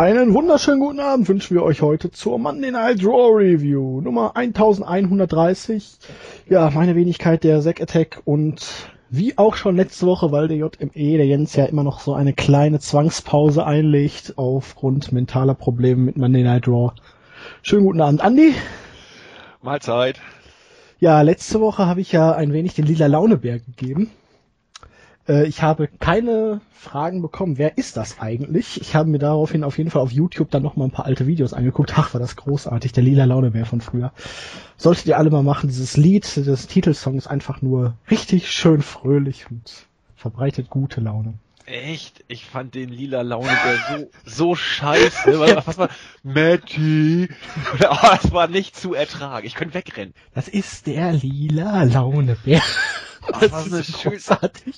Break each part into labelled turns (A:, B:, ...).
A: Einen wunderschönen guten Abend wünschen wir euch heute zur Monday Night Raw Review Nummer 1130. Ja, meine Wenigkeit der Zack Attack und wie auch schon letzte Woche, weil der JME, der Jens ja immer noch so eine kleine Zwangspause einlegt aufgrund mentaler Probleme mit Monday Night Raw. Schönen guten Abend, Andi.
B: Mahlzeit.
A: Ja, letzte Woche habe ich ja ein wenig den lila Launebär gegeben. Äh, ich habe keine Fragen bekommen, wer ist das eigentlich? Ich habe mir daraufhin auf jeden Fall auf YouTube dann noch mal ein paar alte Videos angeguckt. Ach, war das großartig, der lila Launebär von früher. Solltet ihr alle mal machen, dieses Lied, das Titelsong ist einfach nur richtig schön fröhlich und verbreitet gute Laune.
B: Echt? Ich fand den lila Launebär so, so scheiße. Was, was war, Matty. Oh, das war nicht zu ertragen. Ich könnte wegrennen.
A: Das ist der lila Launebär.
B: Ach, das was eine schöne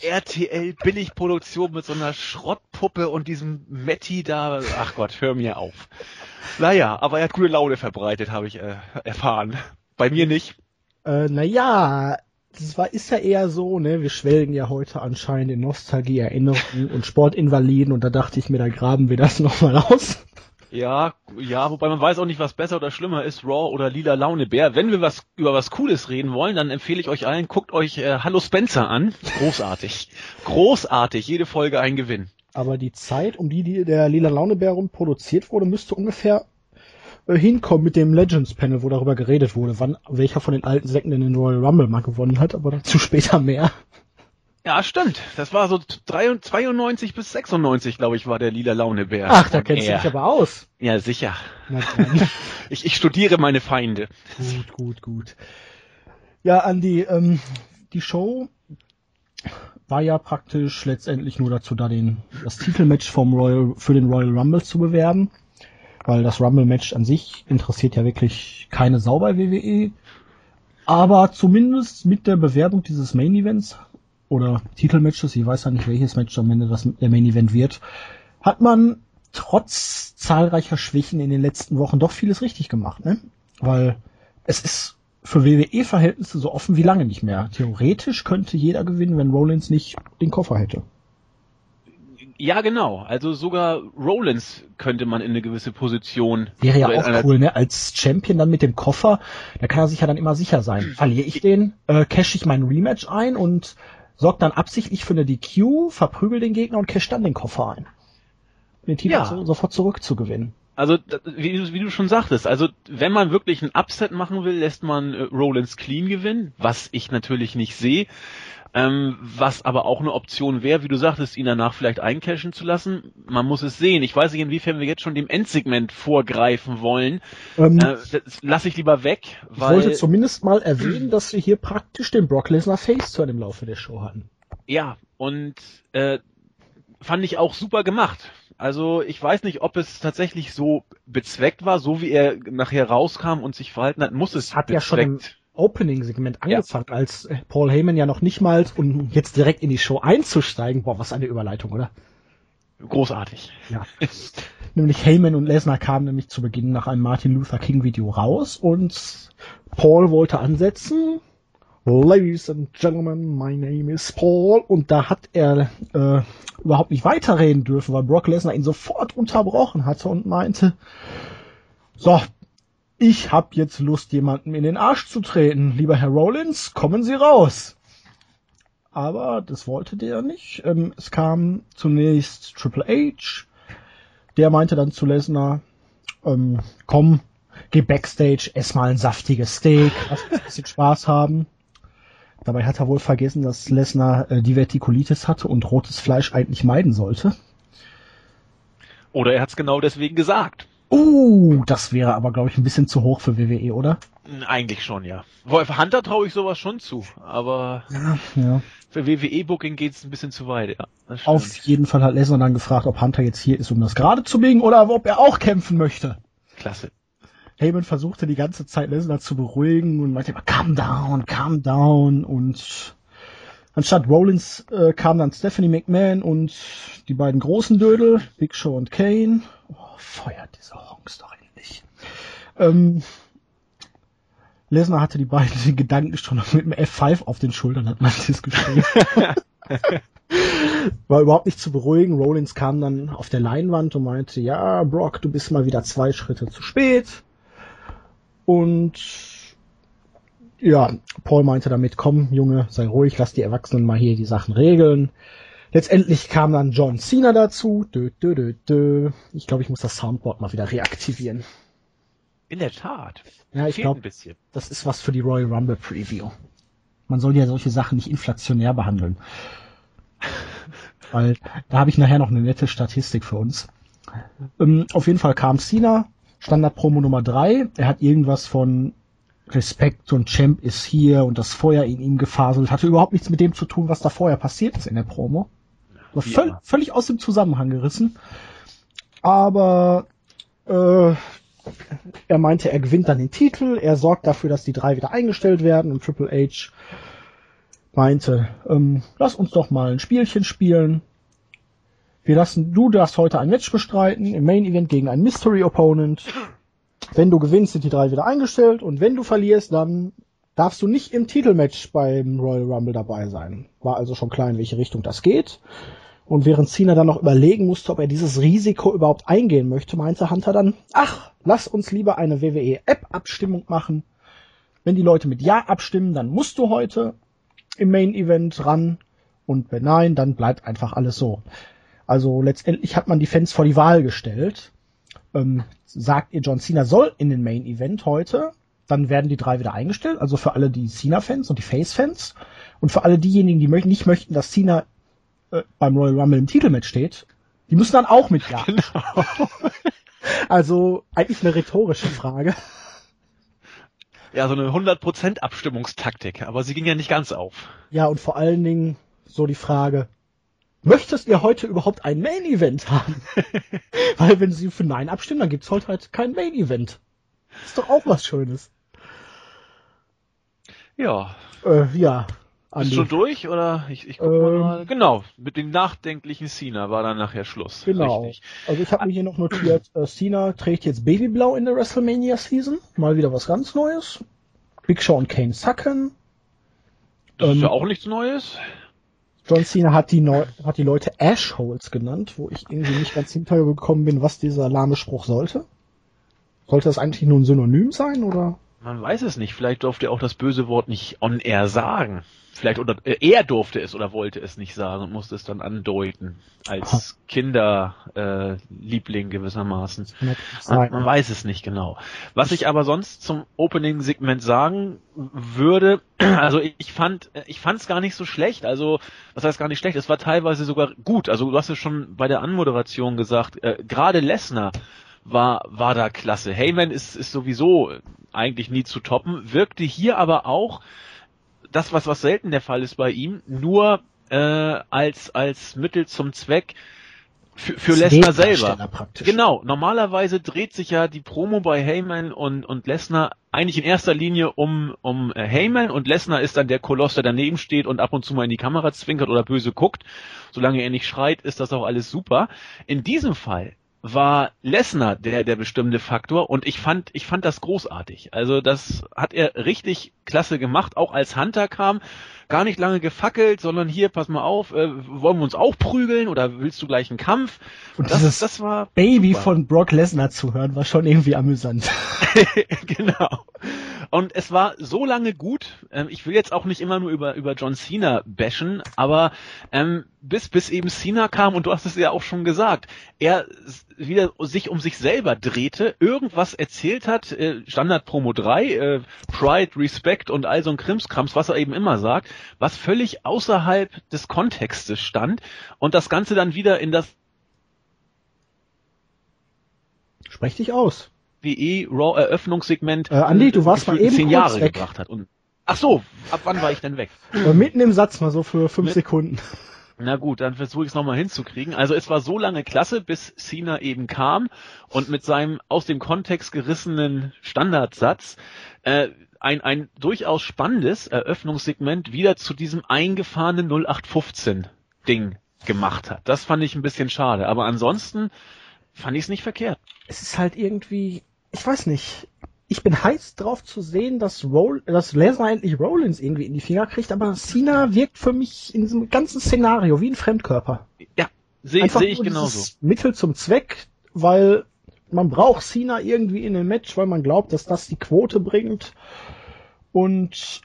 B: RTL Billigproduktion mit so einer Schrottpuppe und diesem Matty da. Ach Gott, hör mir auf. Naja, aber er hat gute Laune verbreitet, habe ich äh, erfahren. Bei mir nicht.
A: Äh, naja, das war, ist ja eher so, ne, wir schwelgen ja heute anscheinend in Nostalgie, Erinnerungen und Sportinvaliden und da dachte ich mir, da graben wir das nochmal aus.
B: Ja, ja, wobei man weiß auch nicht, was besser oder schlimmer ist, Raw oder Lila Laune Bär. Wenn wir was über was Cooles reden wollen, dann empfehle ich euch allen, guckt euch äh, Hallo Spencer an. Großartig. Großartig, jede Folge ein Gewinn.
A: Aber die Zeit, um die, die der Lila Laune Bär produziert wurde, müsste ungefähr äh, hinkommen mit dem Legends Panel, wo darüber geredet wurde, wann welcher von den alten Säcken denn den Royal Rumble mal gewonnen hat, aber dazu später mehr.
B: Ja, stimmt. Das war so 92 bis 96, glaube ich, war der lila Launebär.
A: Ach, da kennst du dich aber aus.
B: Ja, sicher. ich, ich studiere meine Feinde.
A: Gut, gut, gut. Ja, Andi, ähm, die Show war ja praktisch letztendlich nur dazu da, den, das Titelmatch vom Royal, für den Royal Rumble zu bewerben. Weil das Rumble-Match an sich interessiert ja wirklich keine Sau bei WWE. Aber zumindest mit der Bewerbung dieses Main Events oder Titelmatches, ich weiß ja nicht, welches Match am Ende das der Main Event wird, hat man trotz zahlreicher Schwächen in den letzten Wochen doch vieles richtig gemacht, ne? Weil es ist für WWE-Verhältnisse so offen wie lange nicht mehr. Theoretisch könnte jeder gewinnen, wenn Rollins nicht den Koffer hätte.
B: Ja, genau. Also sogar Rollins könnte man in eine gewisse Position.
A: Wäre ja auch cool, ne? Als Champion dann mit dem Koffer, da kann er sich ja dann immer sicher sein. Verliere ich den, äh, cash ich mein Rematch ein und sorgt dann absichtlich für eine DQ, verprügel den Gegner und cash dann den Koffer ein. Den Titel ja. so, sofort zurückzugewinnen.
B: Also, wie, wie, du schon sagtest, also wenn man wirklich ein Upset machen will, lässt man äh, Rollins clean gewinnen, was ich natürlich nicht sehe. Ähm, was aber auch eine Option wäre, wie du sagtest, ihn danach vielleicht eincashen zu lassen. Man muss es sehen. Ich weiß nicht, inwiefern wir jetzt schon dem Endsegment vorgreifen wollen. Ähm, äh, das lasse ich lieber weg.
A: Weil ich wollte zumindest mal erwähnen, dass wir hier praktisch den Brock Lesnar Face-Turn im Laufe der Show hatten.
B: Ja, und äh, fand ich auch super gemacht. Also ich weiß nicht, ob es tatsächlich so bezweckt war, so wie er nachher rauskam und sich verhalten hat, muss es
A: hat bezweckt. ja Opening-Segment angefangen, ja. als Paul Heyman ja noch nicht mal, um jetzt direkt in die Show einzusteigen. Boah, was eine Überleitung, oder?
B: Großartig.
A: Ja. nämlich Heyman und Lesnar kamen nämlich zu Beginn nach einem Martin Luther King Video raus und Paul wollte ansetzen. Ladies and Gentlemen, my name is Paul. Und da hat er äh, überhaupt nicht weiterreden dürfen, weil Brock Lesnar ihn sofort unterbrochen hatte und meinte, so, ich hab jetzt Lust, jemandem in den Arsch zu treten. Lieber Herr Rollins, kommen Sie raus. Aber das wollte der nicht. Ähm, es kam zunächst Triple H. Der meinte dann zu Lesnar, ähm, komm, geh backstage, ess mal ein saftiges Steak, lass uns ein bisschen Spaß haben. Dabei hat er wohl vergessen, dass Lesnar äh, Divertikulitis hatte und rotes Fleisch eigentlich meiden sollte.
B: Oder er hat es genau deswegen gesagt.
A: Uh, das wäre aber, glaube ich, ein bisschen zu hoch für WWE, oder?
B: Eigentlich schon, ja. Wolf Hunter traue ich sowas schon zu, aber
A: ja, ja.
B: für WWE-Booking geht's ein bisschen zu weit, ja.
A: Auf jeden Fall hat Lesnar dann gefragt, ob Hunter jetzt hier ist, um das gerade zu biegen oder ob er auch kämpfen möchte.
B: Klasse.
A: Heyman versuchte die ganze Zeit Lesnar zu beruhigen und meinte immer, calm down, calm down und anstatt Rollins äh, kam dann Stephanie McMahon und die beiden großen Dödel, Big Show und Kane feuert diese Honks doch endlich. Ähm, Lesnar hatte die beiden den Gedanken schon mit dem F5 auf den Schultern, hat man das geschrieben. War überhaupt nicht zu beruhigen. Rollins kam dann auf der Leinwand und meinte, ja, Brock, du bist mal wieder zwei Schritte zu spät. Und ja, Paul meinte damit, komm, Junge, sei ruhig, lass die Erwachsenen mal hier die Sachen regeln. Letztendlich kam dann John Cena dazu. Dö, dö, dö, dö. Ich glaube, ich muss das Soundboard mal wieder reaktivieren.
B: In der Tat.
A: Ja, ich glaube, das ist was für die Royal Rumble Preview. Man soll ja solche Sachen nicht inflationär behandeln. Weil da habe ich nachher noch eine nette Statistik für uns. Ähm, auf jeden Fall kam Cena, Standard-Promo Nummer drei. Er hat irgendwas von Respekt und Champ ist hier und das Feuer in ihm gefaselt. Hatte überhaupt nichts mit dem zu tun, was da vorher passiert ist in der Promo. War ja. völ völlig aus dem Zusammenhang gerissen. Aber äh, er meinte, er gewinnt dann den Titel, er sorgt dafür, dass die drei wieder eingestellt werden und Triple H meinte, ähm, lass uns doch mal ein Spielchen spielen. Wir lassen, du darfst heute ein Match bestreiten im Main Event gegen einen Mystery Opponent. Wenn du gewinnst, sind die drei wieder eingestellt und wenn du verlierst, dann darfst du nicht im Titelmatch beim Royal Rumble dabei sein. War also schon klar, in welche Richtung das geht. Und während Cena dann noch überlegen musste, ob er dieses Risiko überhaupt eingehen möchte, meinte Hunter dann, ach, lass uns lieber eine WWE-App-Abstimmung machen. Wenn die Leute mit Ja abstimmen, dann musst du heute im Main Event ran. Und wenn nein, dann bleibt einfach alles so. Also letztendlich hat man die Fans vor die Wahl gestellt. Ähm, sagt ihr, John Cena soll in den Main Event heute, dann werden die drei wieder eingestellt. Also für alle die Cena-Fans und die Face-Fans. Und für alle diejenigen, die nicht möchten, dass Cena äh, beim Royal Rumble im Titelmatch steht, die müssen dann auch mit Ja. Genau. also eigentlich eine rhetorische Frage.
B: Ja, so eine 100% Abstimmungstaktik, aber sie ging ja nicht ganz auf.
A: Ja, und vor allen Dingen so die Frage, möchtest ihr heute überhaupt ein Main Event haben? Weil wenn sie für Nein abstimmen, dann gibt's heute halt kein Main Event. Ist doch auch was Schönes.
B: Ja.
A: Äh, ja.
B: Andi. Bist du durch oder ich, ich guck ähm, mal. Genau, mit dem nachdenklichen Cena war dann nachher Schluss.
A: Genau. Richtig. Also ich habe mir hier noch notiert, äh, Cena trägt jetzt Babyblau in der WrestleMania Season. Mal wieder was ganz Neues. Big Show und Kane sacken.
B: Das ähm, ist ja auch nichts Neues.
A: John Cena hat die, Neu hat die Leute Ashholes genannt, wo ich irgendwie nicht ganz hintergekommen bin, was dieser lahme Spruch sollte. Sollte das eigentlich nur ein Synonym sein, oder?
B: Man weiß es nicht. Vielleicht durfte er auch das böse Wort nicht on air sagen vielleicht oder äh, er durfte es oder wollte es nicht sagen und musste es dann andeuten als Kinderliebling äh, gewissermaßen. Man, man weiß es nicht genau. Was ich aber sonst zum Opening-Segment sagen würde, also ich fand, ich fand es gar nicht so schlecht. Also was heißt gar nicht schlecht? Es war teilweise sogar gut. Also du hast es schon bei der Anmoderation gesagt. Äh, Gerade Lesnar war war da klasse. Heyman ist ist sowieso eigentlich nie zu toppen. Wirkte hier aber auch das, was, was selten der Fall ist bei ihm, nur äh, als, als Mittel zum Zweck für, für Lesnar selber. Genau, normalerweise dreht sich ja die Promo bei Heyman und, und Lesnar eigentlich in erster Linie um, um äh, Heyman und Lesnar ist dann der Koloss, der daneben steht und ab und zu mal in die Kamera zwinkert oder böse guckt. Solange er nicht schreit, ist das auch alles super. In diesem Fall war Lesnar der der bestimmte Faktor und ich fand ich fand das großartig. Also das hat er richtig klasse gemacht, auch als Hunter kam, gar nicht lange gefackelt, sondern hier pass mal auf, äh, wollen wir uns auch prügeln oder willst du gleich einen Kampf?
A: Und das dieses das war Baby super. von Brock Lesnar zu hören, war schon irgendwie amüsant.
B: genau. Und es war so lange gut. Ähm, ich will jetzt auch nicht immer nur über, über John Cena bashen, aber ähm, bis, bis eben Cena kam, und du hast es ja auch schon gesagt, er wieder sich um sich selber drehte, irgendwas erzählt hat, äh, Standard Promo 3, äh, Pride, Respect und all so ein Krimskrams, was er eben immer sagt, was völlig außerhalb des Kontextes stand und das Ganze dann wieder in das
A: Sprech dich aus.
B: WWE Raw Eröffnungssegment
A: äh, Andi, du warst mal eben
B: zehn Jahre weg. gebracht hat. Und, ach so, ab wann war ich denn weg?
A: Äh, mitten im Satz mal so für fünf Mit, Sekunden.
B: Na gut, dann versuche ich es nochmal hinzukriegen. Also es war so lange klasse, bis Cena eben kam und mit seinem aus dem Kontext gerissenen Standardsatz äh, ein, ein durchaus spannendes Eröffnungssegment wieder zu diesem eingefahrenen 0815 Ding gemacht hat. Das fand ich ein bisschen schade. Aber ansonsten fand ich es nicht verkehrt.
A: Es ist halt irgendwie ich weiß nicht, ich bin heiß drauf zu sehen, dass, Roll, dass Lesnar endlich Rollins irgendwie in die Finger kriegt, aber Cena wirkt für mich in diesem ganzen Szenario wie ein Fremdkörper.
B: Ja, sehe seh ich genauso.
A: Mittel zum Zweck, weil man braucht Cena irgendwie in dem Match, weil man glaubt, dass das die Quote bringt. Und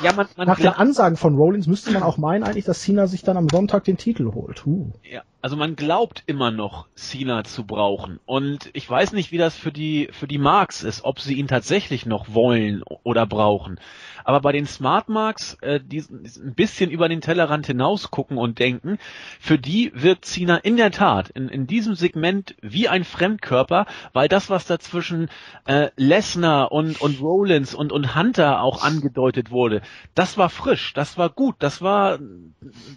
A: ja, man, man nach den Ansagen von Rollins müsste man auch meinen eigentlich, dass Cena sich dann am Sonntag den Titel holt. Uh.
B: Ja, also man glaubt immer noch, Cena zu brauchen. Und ich weiß nicht, wie das für die, für die Marks ist, ob sie ihn tatsächlich noch wollen oder brauchen. Aber bei den Smart Marks, äh, die, die ein bisschen über den Tellerrand hinaus gucken und denken, für die wird Cena in der Tat in, in diesem Segment wie ein Fremdkörper, weil das, was dazwischen äh, Lesnar und, und Rollins und, und Hunter auch angedeutet wurde, das war frisch, das war gut, das war,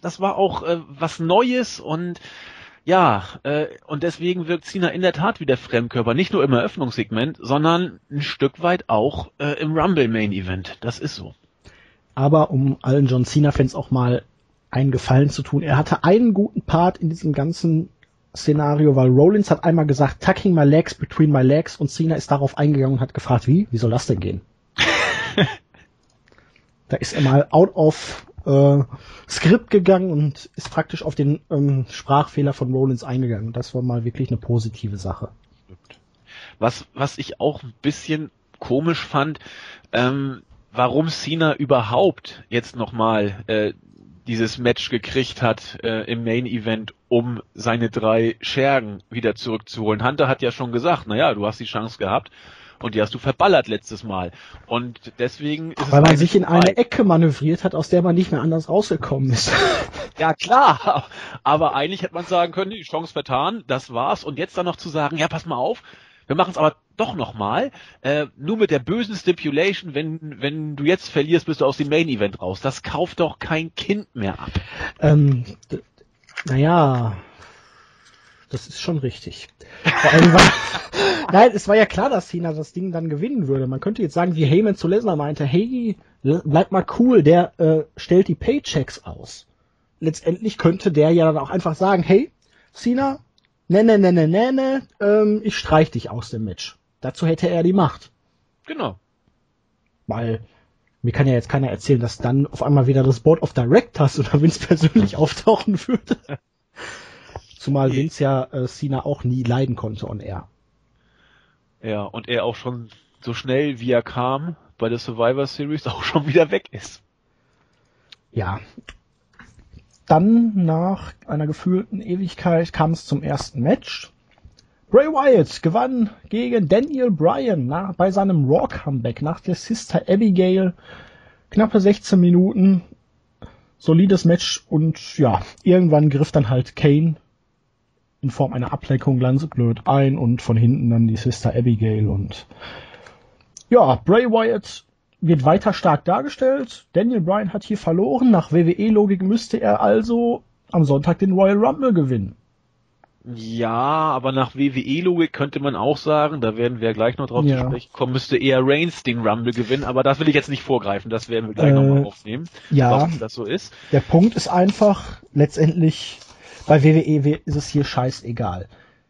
B: das war auch äh, was Neues und ja, äh, und deswegen wirkt Cena in der Tat wie der Fremdkörper, nicht nur im Eröffnungssegment, sondern ein Stück weit auch äh, im Rumble Main Event. Das ist so.
A: Aber um allen John Cena-Fans auch mal einen Gefallen zu tun, er hatte einen guten Part in diesem ganzen Szenario, weil Rollins hat einmal gesagt, tucking my legs between my legs und Cena ist darauf eingegangen und hat gefragt, wie? Wie soll das denn gehen? da ist er mal out of äh, Skript gegangen und ist praktisch auf den ähm, Sprachfehler von Rollins eingegangen. Das war mal wirklich eine positive Sache.
B: Was, was ich auch ein bisschen komisch fand, ähm, warum Cena überhaupt jetzt nochmal äh, dieses Match gekriegt hat äh, im Main Event, um seine drei Schergen wieder zurückzuholen. Hunter hat ja schon gesagt, naja, du hast die Chance gehabt, und die hast du verballert letztes Mal. Und deswegen
A: ist Weil man sich in eine Ecke manövriert hat, aus der man nicht mehr anders rausgekommen ist.
B: ja, klar. Aber eigentlich hätte man sagen können, die Chance vertan, das war's. Und jetzt dann noch zu sagen, ja, pass mal auf, wir machen es aber doch nochmal, äh, nur mit der bösen Stipulation, wenn, wenn du jetzt verlierst, bist du aus dem Main Event raus. Das kauft doch kein Kind mehr ab.
A: Ähm, naja, das ist schon richtig. Vor allem, weil, nein, es war ja klar, dass Cena das Ding dann gewinnen würde. Man könnte jetzt sagen, wie Heyman zu Lesnar meinte, hey, bleib mal cool, der äh, stellt die Paychecks aus. Letztendlich könnte der ja dann auch einfach sagen, hey, Cena, ne, ne, ne, ne, ne, ne, ähm, ich streich dich aus dem Match. Dazu hätte er die Macht.
B: Genau.
A: Weil mir kann ja jetzt keiner erzählen, dass dann auf einmal wieder das Board of Directors oder Vince persönlich auftauchen würde. Zumal Vince ja äh, Cena auch nie leiden konnte on air.
B: Ja, und er auch schon so schnell wie er kam bei der Survivor Series auch schon wieder weg ist.
A: Ja. Dann nach einer gefühlten Ewigkeit kam es zum ersten Match. Bray Wyatt gewann gegen Daniel Bryan nach, bei seinem Raw Comeback nach der Sister Abigail. Knappe 16 Minuten. Solides Match und ja, irgendwann griff dann halt Kane in Form einer Ablenkung ganz blöd ein und von hinten dann die Sister Abigail und ja, Bray Wyatt wird weiter stark dargestellt. Daniel Bryan hat hier verloren. Nach WWE-Logik müsste er also am Sonntag den Royal Rumble gewinnen.
B: Ja, aber nach WWE-Logik könnte man auch sagen, da werden wir gleich noch drauf ja. zu sprechen kommen, müsste eher Reigns den Rumble gewinnen, aber das will ich jetzt nicht vorgreifen, das werden wir gleich äh, nochmal aufnehmen,
A: ja, warum das so ist. Der Punkt ist einfach, letztendlich bei WWE ist es hier scheißegal.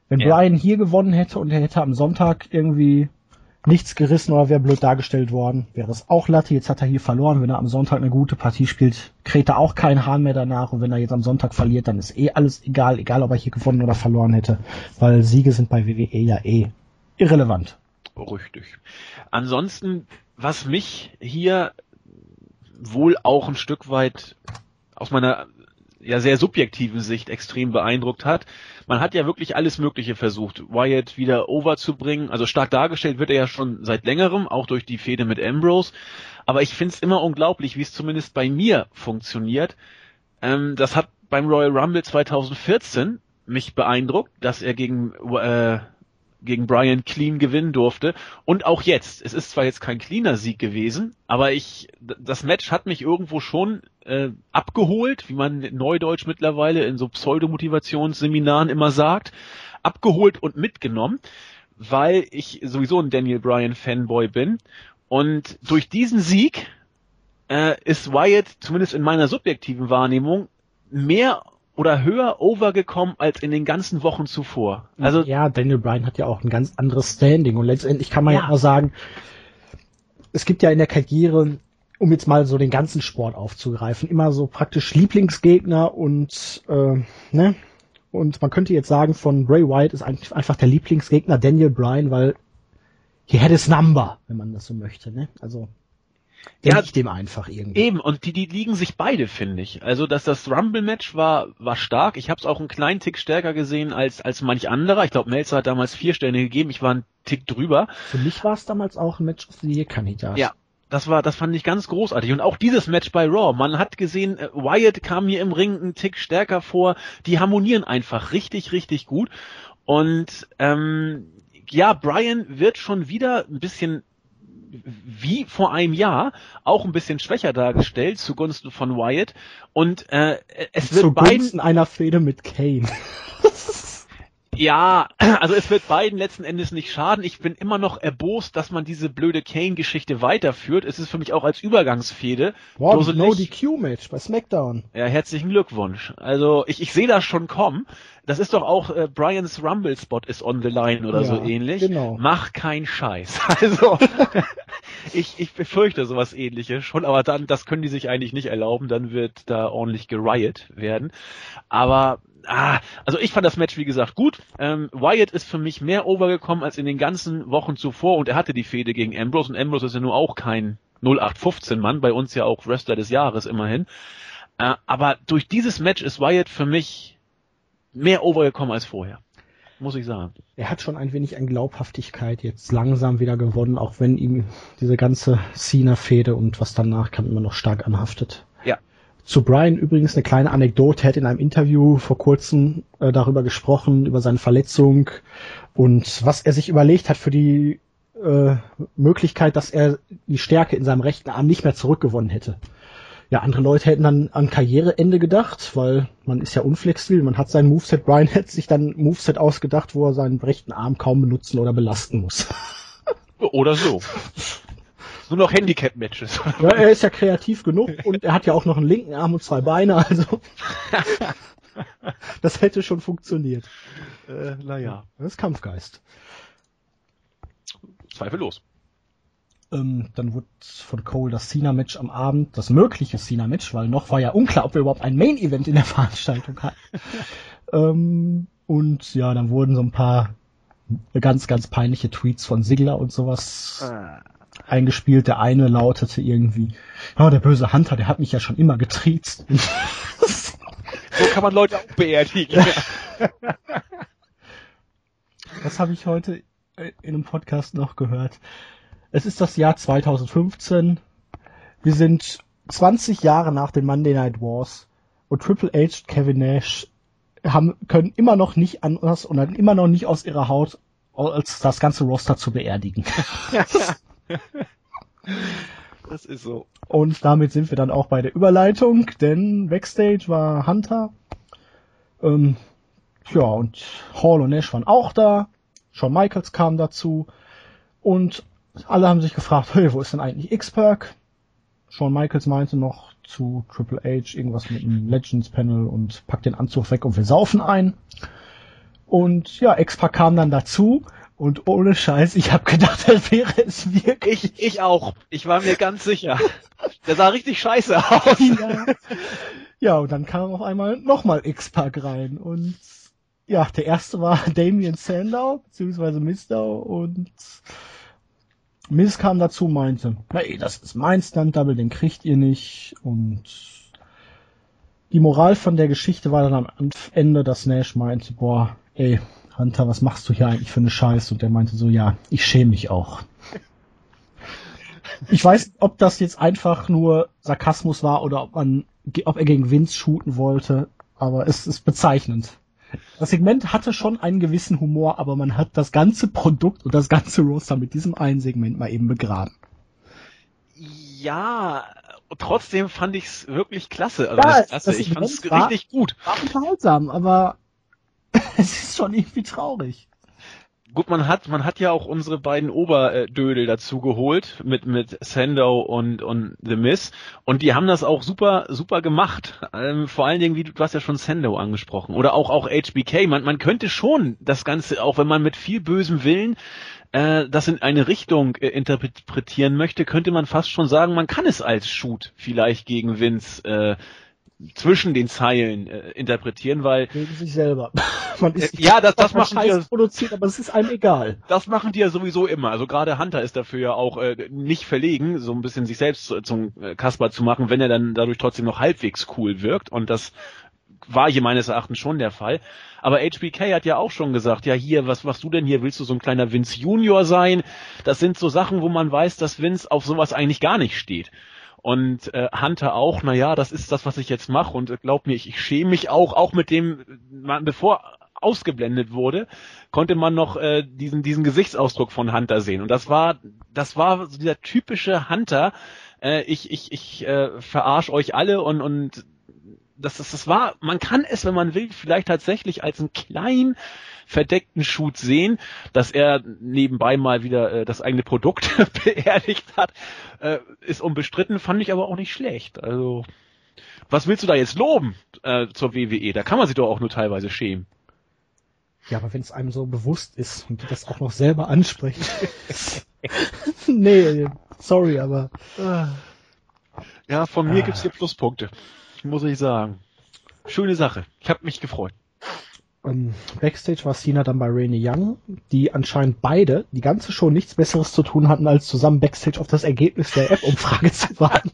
A: Wenn ja. Brian hier gewonnen hätte und er hätte am Sonntag irgendwie nichts gerissen oder wäre blöd dargestellt worden, wäre es auch Latte. Jetzt hat er hier verloren. Wenn er am Sonntag eine gute Partie spielt, kräht er auch keinen Hahn mehr danach. Und wenn er jetzt am Sonntag verliert, dann ist eh alles egal, egal ob er hier gewonnen oder verloren hätte. Weil Siege sind bei WWE ja eh irrelevant.
B: Richtig. Ansonsten, was mich hier wohl auch ein Stück weit aus meiner ja sehr subjektiven Sicht extrem beeindruckt hat. Man hat ja wirklich alles Mögliche versucht, Wyatt wieder overzubringen. Also stark dargestellt wird er ja schon seit längerem, auch durch die Fehde mit Ambrose. Aber ich finde es immer unglaublich, wie es zumindest bei mir funktioniert. Ähm, das hat beim Royal Rumble 2014 mich beeindruckt, dass er gegen äh, gegen Brian clean gewinnen durfte. Und auch jetzt. Es ist zwar jetzt kein cleaner Sieg gewesen, aber ich, das Match hat mich irgendwo schon äh, abgeholt, wie man neudeutsch mittlerweile in so Pseudomotivationsseminaren immer sagt, abgeholt und mitgenommen, weil ich sowieso ein Daniel Bryan Fanboy bin. Und durch diesen Sieg äh, ist Wyatt, zumindest in meiner subjektiven Wahrnehmung, mehr oder höher overgekommen als in den ganzen Wochen zuvor. Also
A: ja, Daniel Bryan hat ja auch ein ganz anderes Standing und letztendlich kann man ja, ja auch sagen, es gibt ja in der Karriere, um jetzt mal so den ganzen Sport aufzugreifen, immer so praktisch Lieblingsgegner und äh, ne? Und man könnte jetzt sagen, von Bray Wyatt ist eigentlich einfach der Lieblingsgegner Daniel Bryan, weil he had his number, wenn man das so möchte, ne? Also
B: ja, dem einfach irgendwie. Eben, und die, die liegen sich beide, finde ich. Also, dass das Rumble-Match war, war stark. Ich habe es auch einen kleinen Tick stärker gesehen als, als manch anderer. Ich glaube, Melzer hat damals vier Sterne gegeben. Ich war einen Tick drüber.
A: Für mich war es damals auch ein Match of the Year-Kandidat.
B: Ja, das war, das fand ich ganz großartig. Und auch dieses Match bei Raw, man hat gesehen, äh, Wyatt kam hier im Ring einen Tick stärker vor. Die harmonieren einfach richtig, richtig gut. Und ähm, ja, Brian wird schon wieder ein bisschen wie vor einem Jahr auch ein bisschen schwächer dargestellt zugunsten von Wyatt und äh, es wird
A: zugunsten beiden einer Fehde mit Kane.
B: Ja, also es wird beiden letzten Endes nicht schaden. Ich bin immer noch erbost, dass man diese blöde Kane-Geschichte weiterführt. Es ist für mich auch als Übergangsfehde.
A: Wow, no DQ-Match bei SmackDown.
B: Ja, herzlichen Glückwunsch. Also ich, ich sehe das schon kommen. Das ist doch auch äh, Brians Rumble-Spot ist on the line oder ja, so ähnlich. Genau. Mach kein Scheiß. Also ich, ich befürchte sowas ähnliches schon, aber dann, das können die sich eigentlich nicht erlauben, dann wird da ordentlich geriot werden. Aber ah, also ich fand das Match wie gesagt gut. Ähm, Wyatt ist für mich mehr overgekommen als in den ganzen Wochen zuvor und er hatte die Fehde gegen Ambrose und Ambrose ist ja nur auch kein 0815 Mann, bei uns ja auch Wrestler des Jahres immerhin. Äh, aber durch dieses Match ist Wyatt für mich mehr overgekommen als vorher. Muss ich sagen.
A: Er hat schon ein wenig an Glaubhaftigkeit jetzt langsam wieder gewonnen, auch wenn ihm diese ganze Cena-Fehde und was danach kam immer noch stark anhaftet. Zu Brian übrigens eine kleine Anekdote. Er hat in einem Interview vor kurzem äh, darüber gesprochen, über seine Verletzung und was er sich überlegt hat für die äh, Möglichkeit, dass er die Stärke in seinem rechten Arm nicht mehr zurückgewonnen hätte. Ja, andere Leute hätten dann an Karriereende gedacht, weil man ist ja unflexibel, man hat sein Moveset. Brian hätte sich dann ein Moveset ausgedacht, wo er seinen rechten Arm kaum benutzen oder belasten muss.
B: Oder so. Nur noch Handicap-Matches.
A: Ja, er ist ja kreativ genug und er hat ja auch noch einen linken Arm und zwei Beine, also. das hätte schon funktioniert.
B: Äh, naja.
A: Das ist Kampfgeist.
B: Zweifellos.
A: Ähm, dann wurde von Cole das Cena-Match am Abend, das mögliche Cena-Match, weil noch war ja unklar, ob wir überhaupt ein Main-Event in der Veranstaltung hatten. ähm, und ja, dann wurden so ein paar ganz, ganz peinliche Tweets von Sigler und sowas ah eingespielt. Der eine lautete irgendwie, ja, der böse Hunter, der hat mich ja schon immer getriezt.
B: so kann man Leute auch beerdigen.
A: Das habe ich heute in einem Podcast noch gehört. Es ist das Jahr 2015. Wir sind 20 Jahre nach den Monday Night Wars und Triple H, Kevin Nash haben, können immer noch nicht anders und immer noch nicht aus ihrer Haut als das ganze Roster zu beerdigen.
B: Das ist so.
A: Und damit sind wir dann auch bei der Überleitung, denn Backstage war Hunter. Ähm, ja, und Hall und Nash waren auch da. Shawn Michaels kam dazu. Und alle haben sich gefragt, hey, wo ist denn eigentlich X-Pac? Shawn Michaels meinte noch zu Triple H irgendwas mit einem Legends Panel und packt den Anzug weg und wir saufen ein. Und ja, X-Pac kam dann dazu und ohne Scheiß, ich habe gedacht, das wäre es wirklich.
B: Ich, ich auch. Ich war mir ganz sicher. Der sah richtig scheiße aus.
A: Ja, ja und dann kam auf einmal nochmal X-Pac rein. Und ja, der erste war Damien Sandow, beziehungsweise Mistow. Und Miss kam dazu meinte, hey, das ist mein Stunt-Double, den kriegt ihr nicht. Und die Moral von der Geschichte war dann am Ende, dass Nash meinte, boah, ey, Hunter, was machst du hier eigentlich für eine Scheiße? Und der meinte so, ja, ich schäme mich auch. Ich weiß, ob das jetzt einfach nur Sarkasmus war oder ob man, ob er gegen Vince shooten wollte, aber es ist bezeichnend. Das Segment hatte schon einen gewissen Humor, aber man hat das ganze Produkt und das ganze Roster mit diesem einen Segment mal eben begraben.
B: Ja, trotzdem fand ich es wirklich klasse. Also ja, das, klasse. Das ich fand es richtig gut.
A: War unterhaltsam, aber es ist schon irgendwie traurig.
B: gut, man hat, man hat ja auch unsere beiden Oberdödel dazu geholt mit mit Sandow und und The Miss und die haben das auch super super gemacht. Ähm, vor allen Dingen, wie du, du hast ja schon Sandow angesprochen oder auch auch HBK. Man man könnte schon das Ganze, auch wenn man mit viel bösem Willen äh, das in eine Richtung äh, interpretieren möchte, könnte man fast schon sagen, man kann es als Shoot vielleicht gegen Vince äh, zwischen den Zeilen äh, interpretieren, weil
A: Gegen sich selber. Man ist
B: Äh, ja, das- das machen die ja-
A: produziert, aber es ist einem egal.
B: das machen die ja sowieso immer. Also gerade Hunter ist dafür ja auch äh, nicht verlegen, so ein bisschen sich selbst zu- zum äh, Kasper zu machen, wenn er dann dadurch trotzdem noch halbwegs cool wirkt. Und das war hier meines Erachtens schon der Fall. Aber HBK hat ja auch schon gesagt, ja hier, was machst du denn hier? Willst du so ein kleiner Vince Junior sein? Das sind so Sachen, wo man weiß, dass Vince auf sowas eigentlich gar nicht steht. Und äh, Hunter auch, na ja, das ist das, was ich jetzt mache. Und äh, glaub mir, ich, ich schäme mich auch, auch mit dem, äh, man, bevor ausgeblendet wurde, konnte man noch äh, diesen diesen Gesichtsausdruck von Hunter sehen. Und das war das war so dieser typische Hunter. Äh, ich ich ich äh, verarsch euch alle und und das, das, das war, man kann es, wenn man will, vielleicht tatsächlich als einen kleinen verdeckten Shoot sehen, dass er nebenbei mal wieder äh, das eigene Produkt beerdigt hat, äh, ist unbestritten, fand ich aber auch nicht schlecht. Also, was willst du da jetzt loben äh, zur WWE? Da kann man sich doch auch nur teilweise schämen.
A: Ja, aber wenn es einem so bewusst ist und die das auch noch selber ansprechen. nee, sorry, aber
B: Ja, von mir
A: Ah.
B: gibt's hier Pluspunkte, muss ich sagen. Schöne Sache. Ich habe mich gefreut.
A: Ähm, Backstage war Cena dann bei Rainy Young, die anscheinend beide die ganze Show nichts Besseres zu tun hatten, als zusammen Backstage auf das Ergebnis der App-Umfrage zu warten.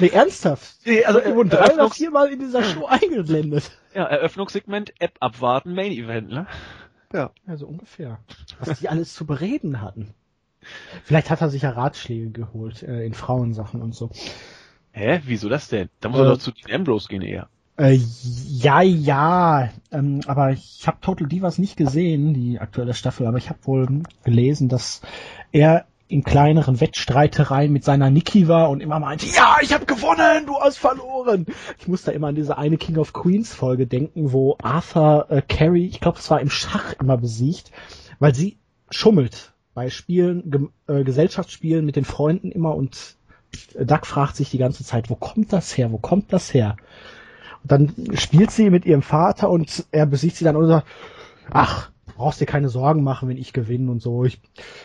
A: nee, ernsthaft.
B: Nee, also, äh,
A: drei oder viermal in dieser Show eingeblendet.
B: Ja, Eröffnungssegment, App abwarten, Main Event, ne? Ja.
A: Ja, so ungefähr. Was die alles zu bereden hatten. Vielleicht hat er sich ja Ratschläge geholt äh, in Frauensachen und so.
B: Hä? Wieso das denn? Da muss
A: Äh,
B: er doch zu Dean Ambrose gehen eher.
A: Äh, ja, ja, ähm, aber ich habe Total Divas nicht gesehen, die aktuelle Staffel, aber ich habe wohl gelesen, dass er in kleineren Wettstreitereien mit seiner Niki war und immer meinte, ja, ich habe gewonnen, du hast verloren. Ich muss da immer an diese eine King of Queens Folge denken, wo Arthur äh, Carey, ich glaube, es war im Schach immer besiegt, weil sie schummelt bei Spielen, Ge äh, Gesellschaftsspielen mit den Freunden immer und Doug fragt sich die ganze Zeit, wo kommt das her, wo kommt das her? Und dann spielt sie mit ihrem Vater und er besiegt sie dann und sagt, ach, brauchst dir keine Sorgen machen, wenn ich gewinne und so. Ich,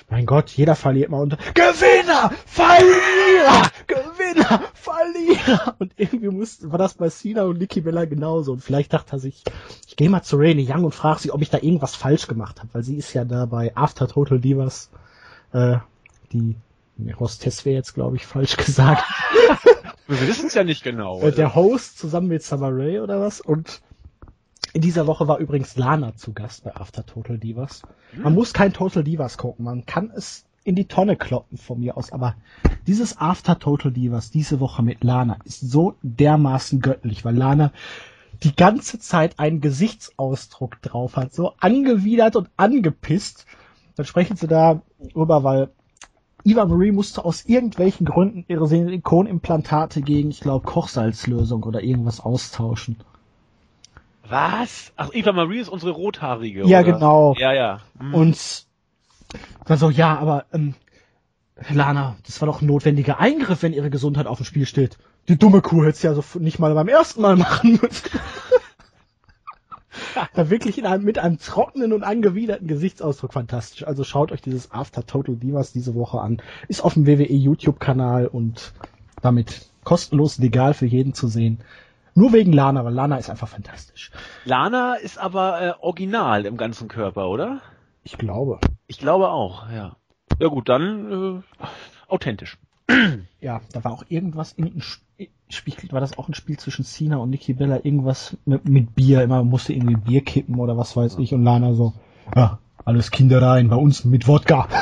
A: mein Gott, jeder verliert mal und Gewinner, Verlierer, Gewinner, Verlierer. Und irgendwie muss, war das bei Cena und Nikki Bella genauso. Und vielleicht dachte er sich, ich gehe mal zu Rainy Young und frage sie, ob ich da irgendwas falsch gemacht habe, weil sie ist ja da bei After Total Divas, äh, die Hostess wäre jetzt, glaube ich, falsch gesagt.
B: Wir wissen es ja nicht genau.
A: Äh, der Host zusammen mit Summer Rae oder was. Und in dieser Woche war übrigens Lana zu Gast bei After Total Divas. Man muss kein Total Divas gucken, man kann es in die Tonne kloppen von mir aus, aber dieses After Total Divas diese Woche mit Lana ist so dermaßen göttlich, weil Lana die ganze Zeit einen Gesichtsausdruck drauf hat, so angewidert und angepisst. Dann sprechen sie da rüber, weil Eva Marie musste aus irgendwelchen Gründen ihre Silikonimplantate gegen, ich glaube, Kochsalzlösung oder irgendwas austauschen.
B: Was? Ach, Eva Marie ist unsere rothaarige.
A: Ja,
B: oder?
A: genau.
B: Ja, ja. Hm.
A: Und dann so, ja, aber ähm, Lana, das war doch ein notwendiger Eingriff, wenn ihre Gesundheit auf dem Spiel steht. Die dumme Kuh hätte es ja so nicht mal beim ersten Mal machen müssen. da wirklich in einem, mit einem trockenen und angewiderten Gesichtsausdruck fantastisch. Also schaut euch dieses After Total Divas diese Woche an. Ist auf dem WWE YouTube-Kanal und damit kostenlos legal für jeden zu sehen. Nur wegen Lana, weil Lana ist einfach fantastisch.
B: Lana ist aber äh, original im ganzen Körper, oder?
A: Ich glaube.
B: Ich glaube auch, ja. Ja gut, dann äh, authentisch.
A: Ja, da war auch irgendwas, irgendein Sp- Spiel, war das auch ein Spiel zwischen Cena und Nikki Bella, irgendwas mit, mit Bier, immer musste irgendwie Bier kippen oder was weiß ich und Lana so, ja, alles Kindereien, bei uns mit Wodka.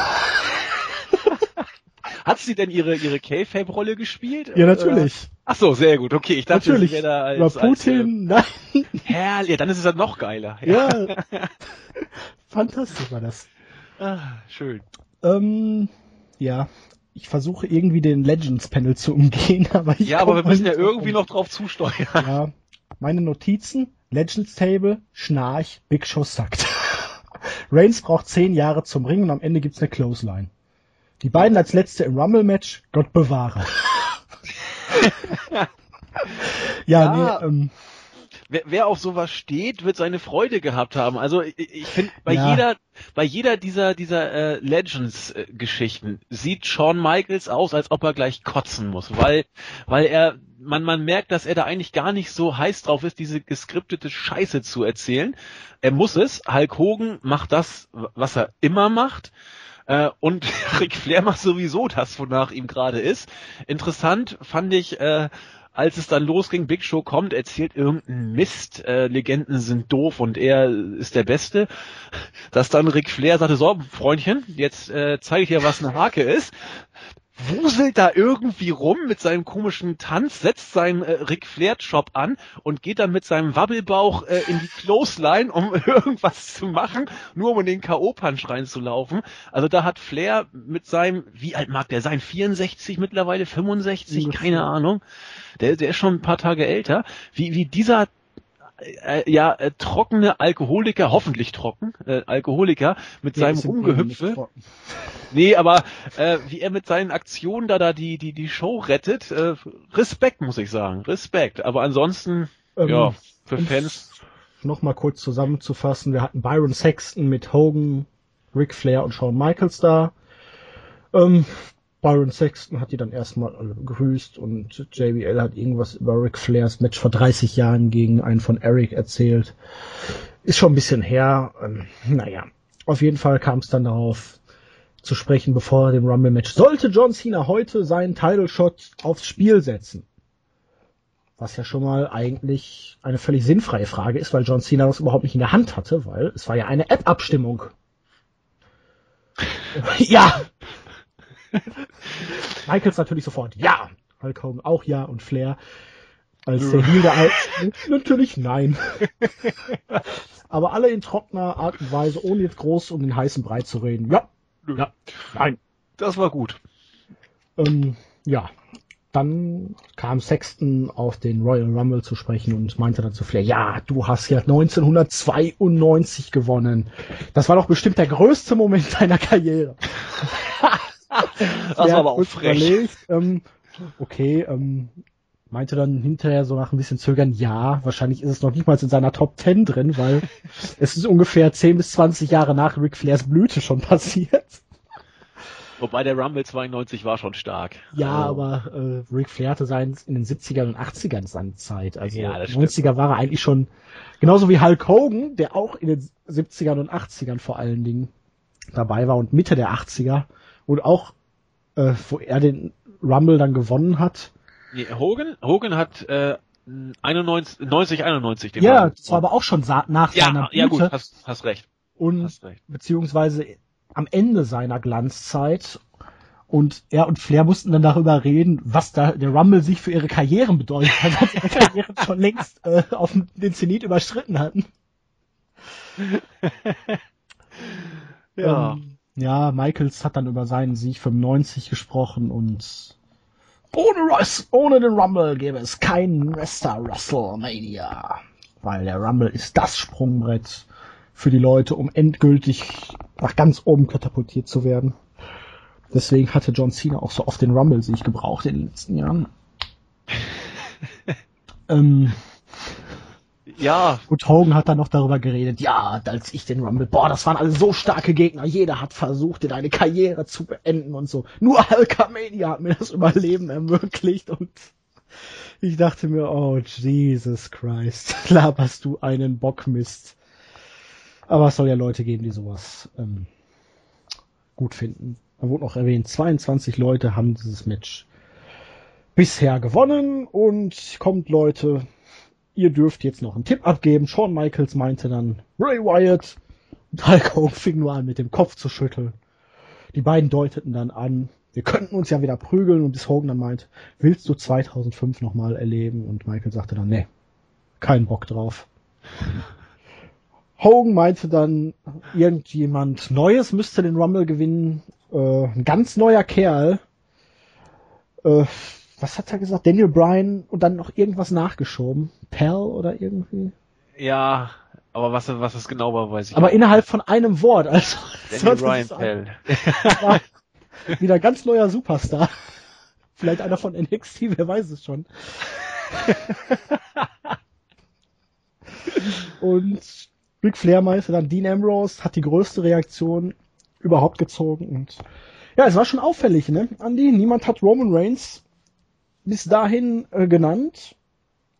B: Hat sie denn ihre ihre K-Fape-Rolle gespielt?
A: Ja, natürlich.
B: Ach so, sehr gut. Okay, ich dachte,
A: natürlich.
B: sie wäre da als,
A: Über
B: als
A: Putin, nein,
B: äh, herrlich. Ja, dann ist es dann noch geiler.
A: ja. Fantastisch war das.
B: Ah, schön.
A: Ähm, ja, ich versuche irgendwie den Legends-Panel zu umgehen, aber ich
B: Ja, aber wir müssen ja irgendwie noch drauf zusteuern.
A: Ja, meine Notizen. Legends Table, Schnarch, Big Show sackt. Reigns braucht zehn Jahre zum Ringen und am Ende gibt's eine Clothesline. Die beiden als letzte im Rumble-Match, Gott bewahre. ja,
B: Ja.
A: nee, ähm,
B: wer, wer auf sowas steht, wird seine Freude gehabt haben. Also ich, ich finde bei
A: Ja.
B: jeder bei jeder dieser dieser äh, Legends äh, Geschichten sieht Shawn Michaels aus, als ob er gleich kotzen muss, weil weil er man man merkt, dass er da eigentlich gar nicht so heiß drauf ist, diese geskriptete Scheiße zu erzählen. Er muss es. Hulk Hogan macht das, was er immer macht. Äh, und Ric Flair macht sowieso das, wonach ihm gerade ist. Interessant fand ich, äh, als es dann losging, Big Show kommt, erzählt irgendeinen Mist, äh, Legenden sind doof und er ist der Beste, dass dann Ric Flair sagte, so, Freundchen, jetzt äh, zeige ich dir, was eine Hake ist, wuselt da irgendwie rum mit seinem komischen Tanz, setzt seinen äh, Ric Flair Shop an und geht dann mit seinem Wabbelbauch äh, in die Clothesline, um irgendwas zu machen, nur um in den K.O.-Punch reinzulaufen. Also da hat Flair mit seinem, wie alt mag der sein? 64 mittlerweile, 65,
A: Ungefähr.
B: keine Ahnung. Der, der ist schon ein paar Tage älter. Wie, wie dieser äh, ja, äh, trockene Alkoholiker, hoffentlich trocken, äh, Alkoholiker mit seinem
A: ist im
B: Rumgehüpfe. Nee, aber äh, wie er mit seinen Aktionen da da die die die Show rettet, äh, Respekt muss ich sagen, Respekt. Aber ansonsten
A: Ähm,
B: ja für Fans
A: Nochmal kurz zusammenzufassen, wir hatten Byron Sexton mit Hogan, Ric Flair und Shawn Michaels da. Ähm, Byron Sexton hat die dann erstmal alle begrüßt und JBL hat irgendwas über Ric Flairs Match vor 30 Jahren gegen einen von Eric erzählt. Ist schon ein bisschen her. Ähm, naja, auf jeden Fall kam es dann darauf zu sprechen, bevor dem Rumble-Match. Sollte John Cena heute seinen Title-Shot aufs Spiel setzen? Was ja schon mal eigentlich eine völlig sinnfreie Frage ist, weil John Cena das überhaupt nicht in der Hand hatte, weil es war ja eine App-Abstimmung. ja! Michaels natürlich sofort, ja! Hulk Hogan auch ja und Flair als der Heel der Alten. natürlich nein. Aber alle in trockener Art und Weise, ohne jetzt groß um den heißen Brei zu reden. Ja, ja, nein.
B: das war gut.
A: Ähm, ja, dann kam Sexton auf den Royal Rumble zu sprechen und meinte dann zu Flair, ja, du hast ja 1992 gewonnen. Das war doch bestimmt der größte Moment deiner Karriere.
B: Das war aber auch frech.
A: Überlegt, ähm, okay, ähm, meinte dann hinterher so nach ein bisschen Zögern, ja, wahrscheinlich ist es noch nicht mal in seiner Top 10 drin, weil es ist ungefähr 10 bis 20 Jahre nach Ric Flairs Blüte schon passiert.
B: Wobei der Rumble 92 war schon stark.
A: Ja,
B: Also,
A: aber äh, Ric Flair hatte sein in den 70ern und 80ern seine Zeit. Also
B: Ja, das
A: 90er war er eigentlich schon genauso wie Hulk Hogan, der auch in den 70ern und 80ern vor allen Dingen dabei war und Mitte der 80er und auch äh, wo er den Rumble dann gewonnen hat.
B: nee, Hogan Hogan hat äh, 91 90 91 den
A: ja,
B: Rumble
A: das war aber auch schon nach
B: ja,
A: seiner
B: ja gut,
A: Blüte
B: hast hast recht.
A: und
B: Hast recht.
A: beziehungsweise am Ende seiner Glanzzeit. Und er und Flair mussten dann darüber reden, was da der Rumble sich für ihre Karrieren bedeutet, weil sie ihre Karrieren schon längst äh, auf den Zenit überschritten hatten.
B: Ja.
A: Ähm, ja, Michaels hat dann über seinen Sieg 95 gesprochen und ohne, Rus ohne den Rumble gäbe es keinen Wrestler WrestleMania. Weil der Rumble ist das Sprungbrett für die Leute, um endgültig nach ganz oben katapultiert zu werden. Deswegen hatte John Cena auch so oft den Rumble-Sieg gebraucht in den letzten Jahren. ähm,
B: Ja,
A: und Hogan hat dann noch darüber geredet, ja, als ich den Rumble, boah, das waren alle so starke Gegner, jeder hat versucht, in eine Karriere zu beenden und so. Nur Hulkamania hat mir das Überleben ermöglicht und ich dachte mir, oh Jesus Christ, laberst du einen Bockmist. Aber es soll ja Leute geben, die sowas ähm, gut finden. Da wurde noch erwähnt, 22 Leute haben dieses Match bisher gewonnen und kommt Leute, ihr dürft jetzt noch einen Tipp abgeben. Shawn Michaels meinte dann Ray Wyatt. Und Hulk Hogan fing nur an, mit dem Kopf zu schütteln. Die beiden deuteten dann an, wir könnten uns ja wieder prügeln und bis Hogan dann meint, willst du 2005 nochmal erleben? Und Michael sagte dann, nee, kein Bock drauf. Hogan meinte dann, irgendjemand Neues müsste den Rumble gewinnen. Äh, ein ganz neuer Kerl. Äh, was hat er gesagt? Daniel Bryan und dann noch irgendwas nachgeschoben. Pell oder irgendwie?
B: Ja, aber was, was es genau war, weiß ich
A: Aber
B: nicht.
A: innerhalb von einem Wort, also.
B: Daniel
A: so-
B: Ryan
A: das ist
B: Pell.
A: war wieder ganz neuer Superstar. Vielleicht einer von NXT, wer weiß es schon. Und Ric Flair meinte dann, Dean Ambrose hat die größte Reaktion überhaupt gezogen. Und ja, es war schon auffällig, ne, Andy? Niemand hat Roman Reigns bis dahin äh, genannt.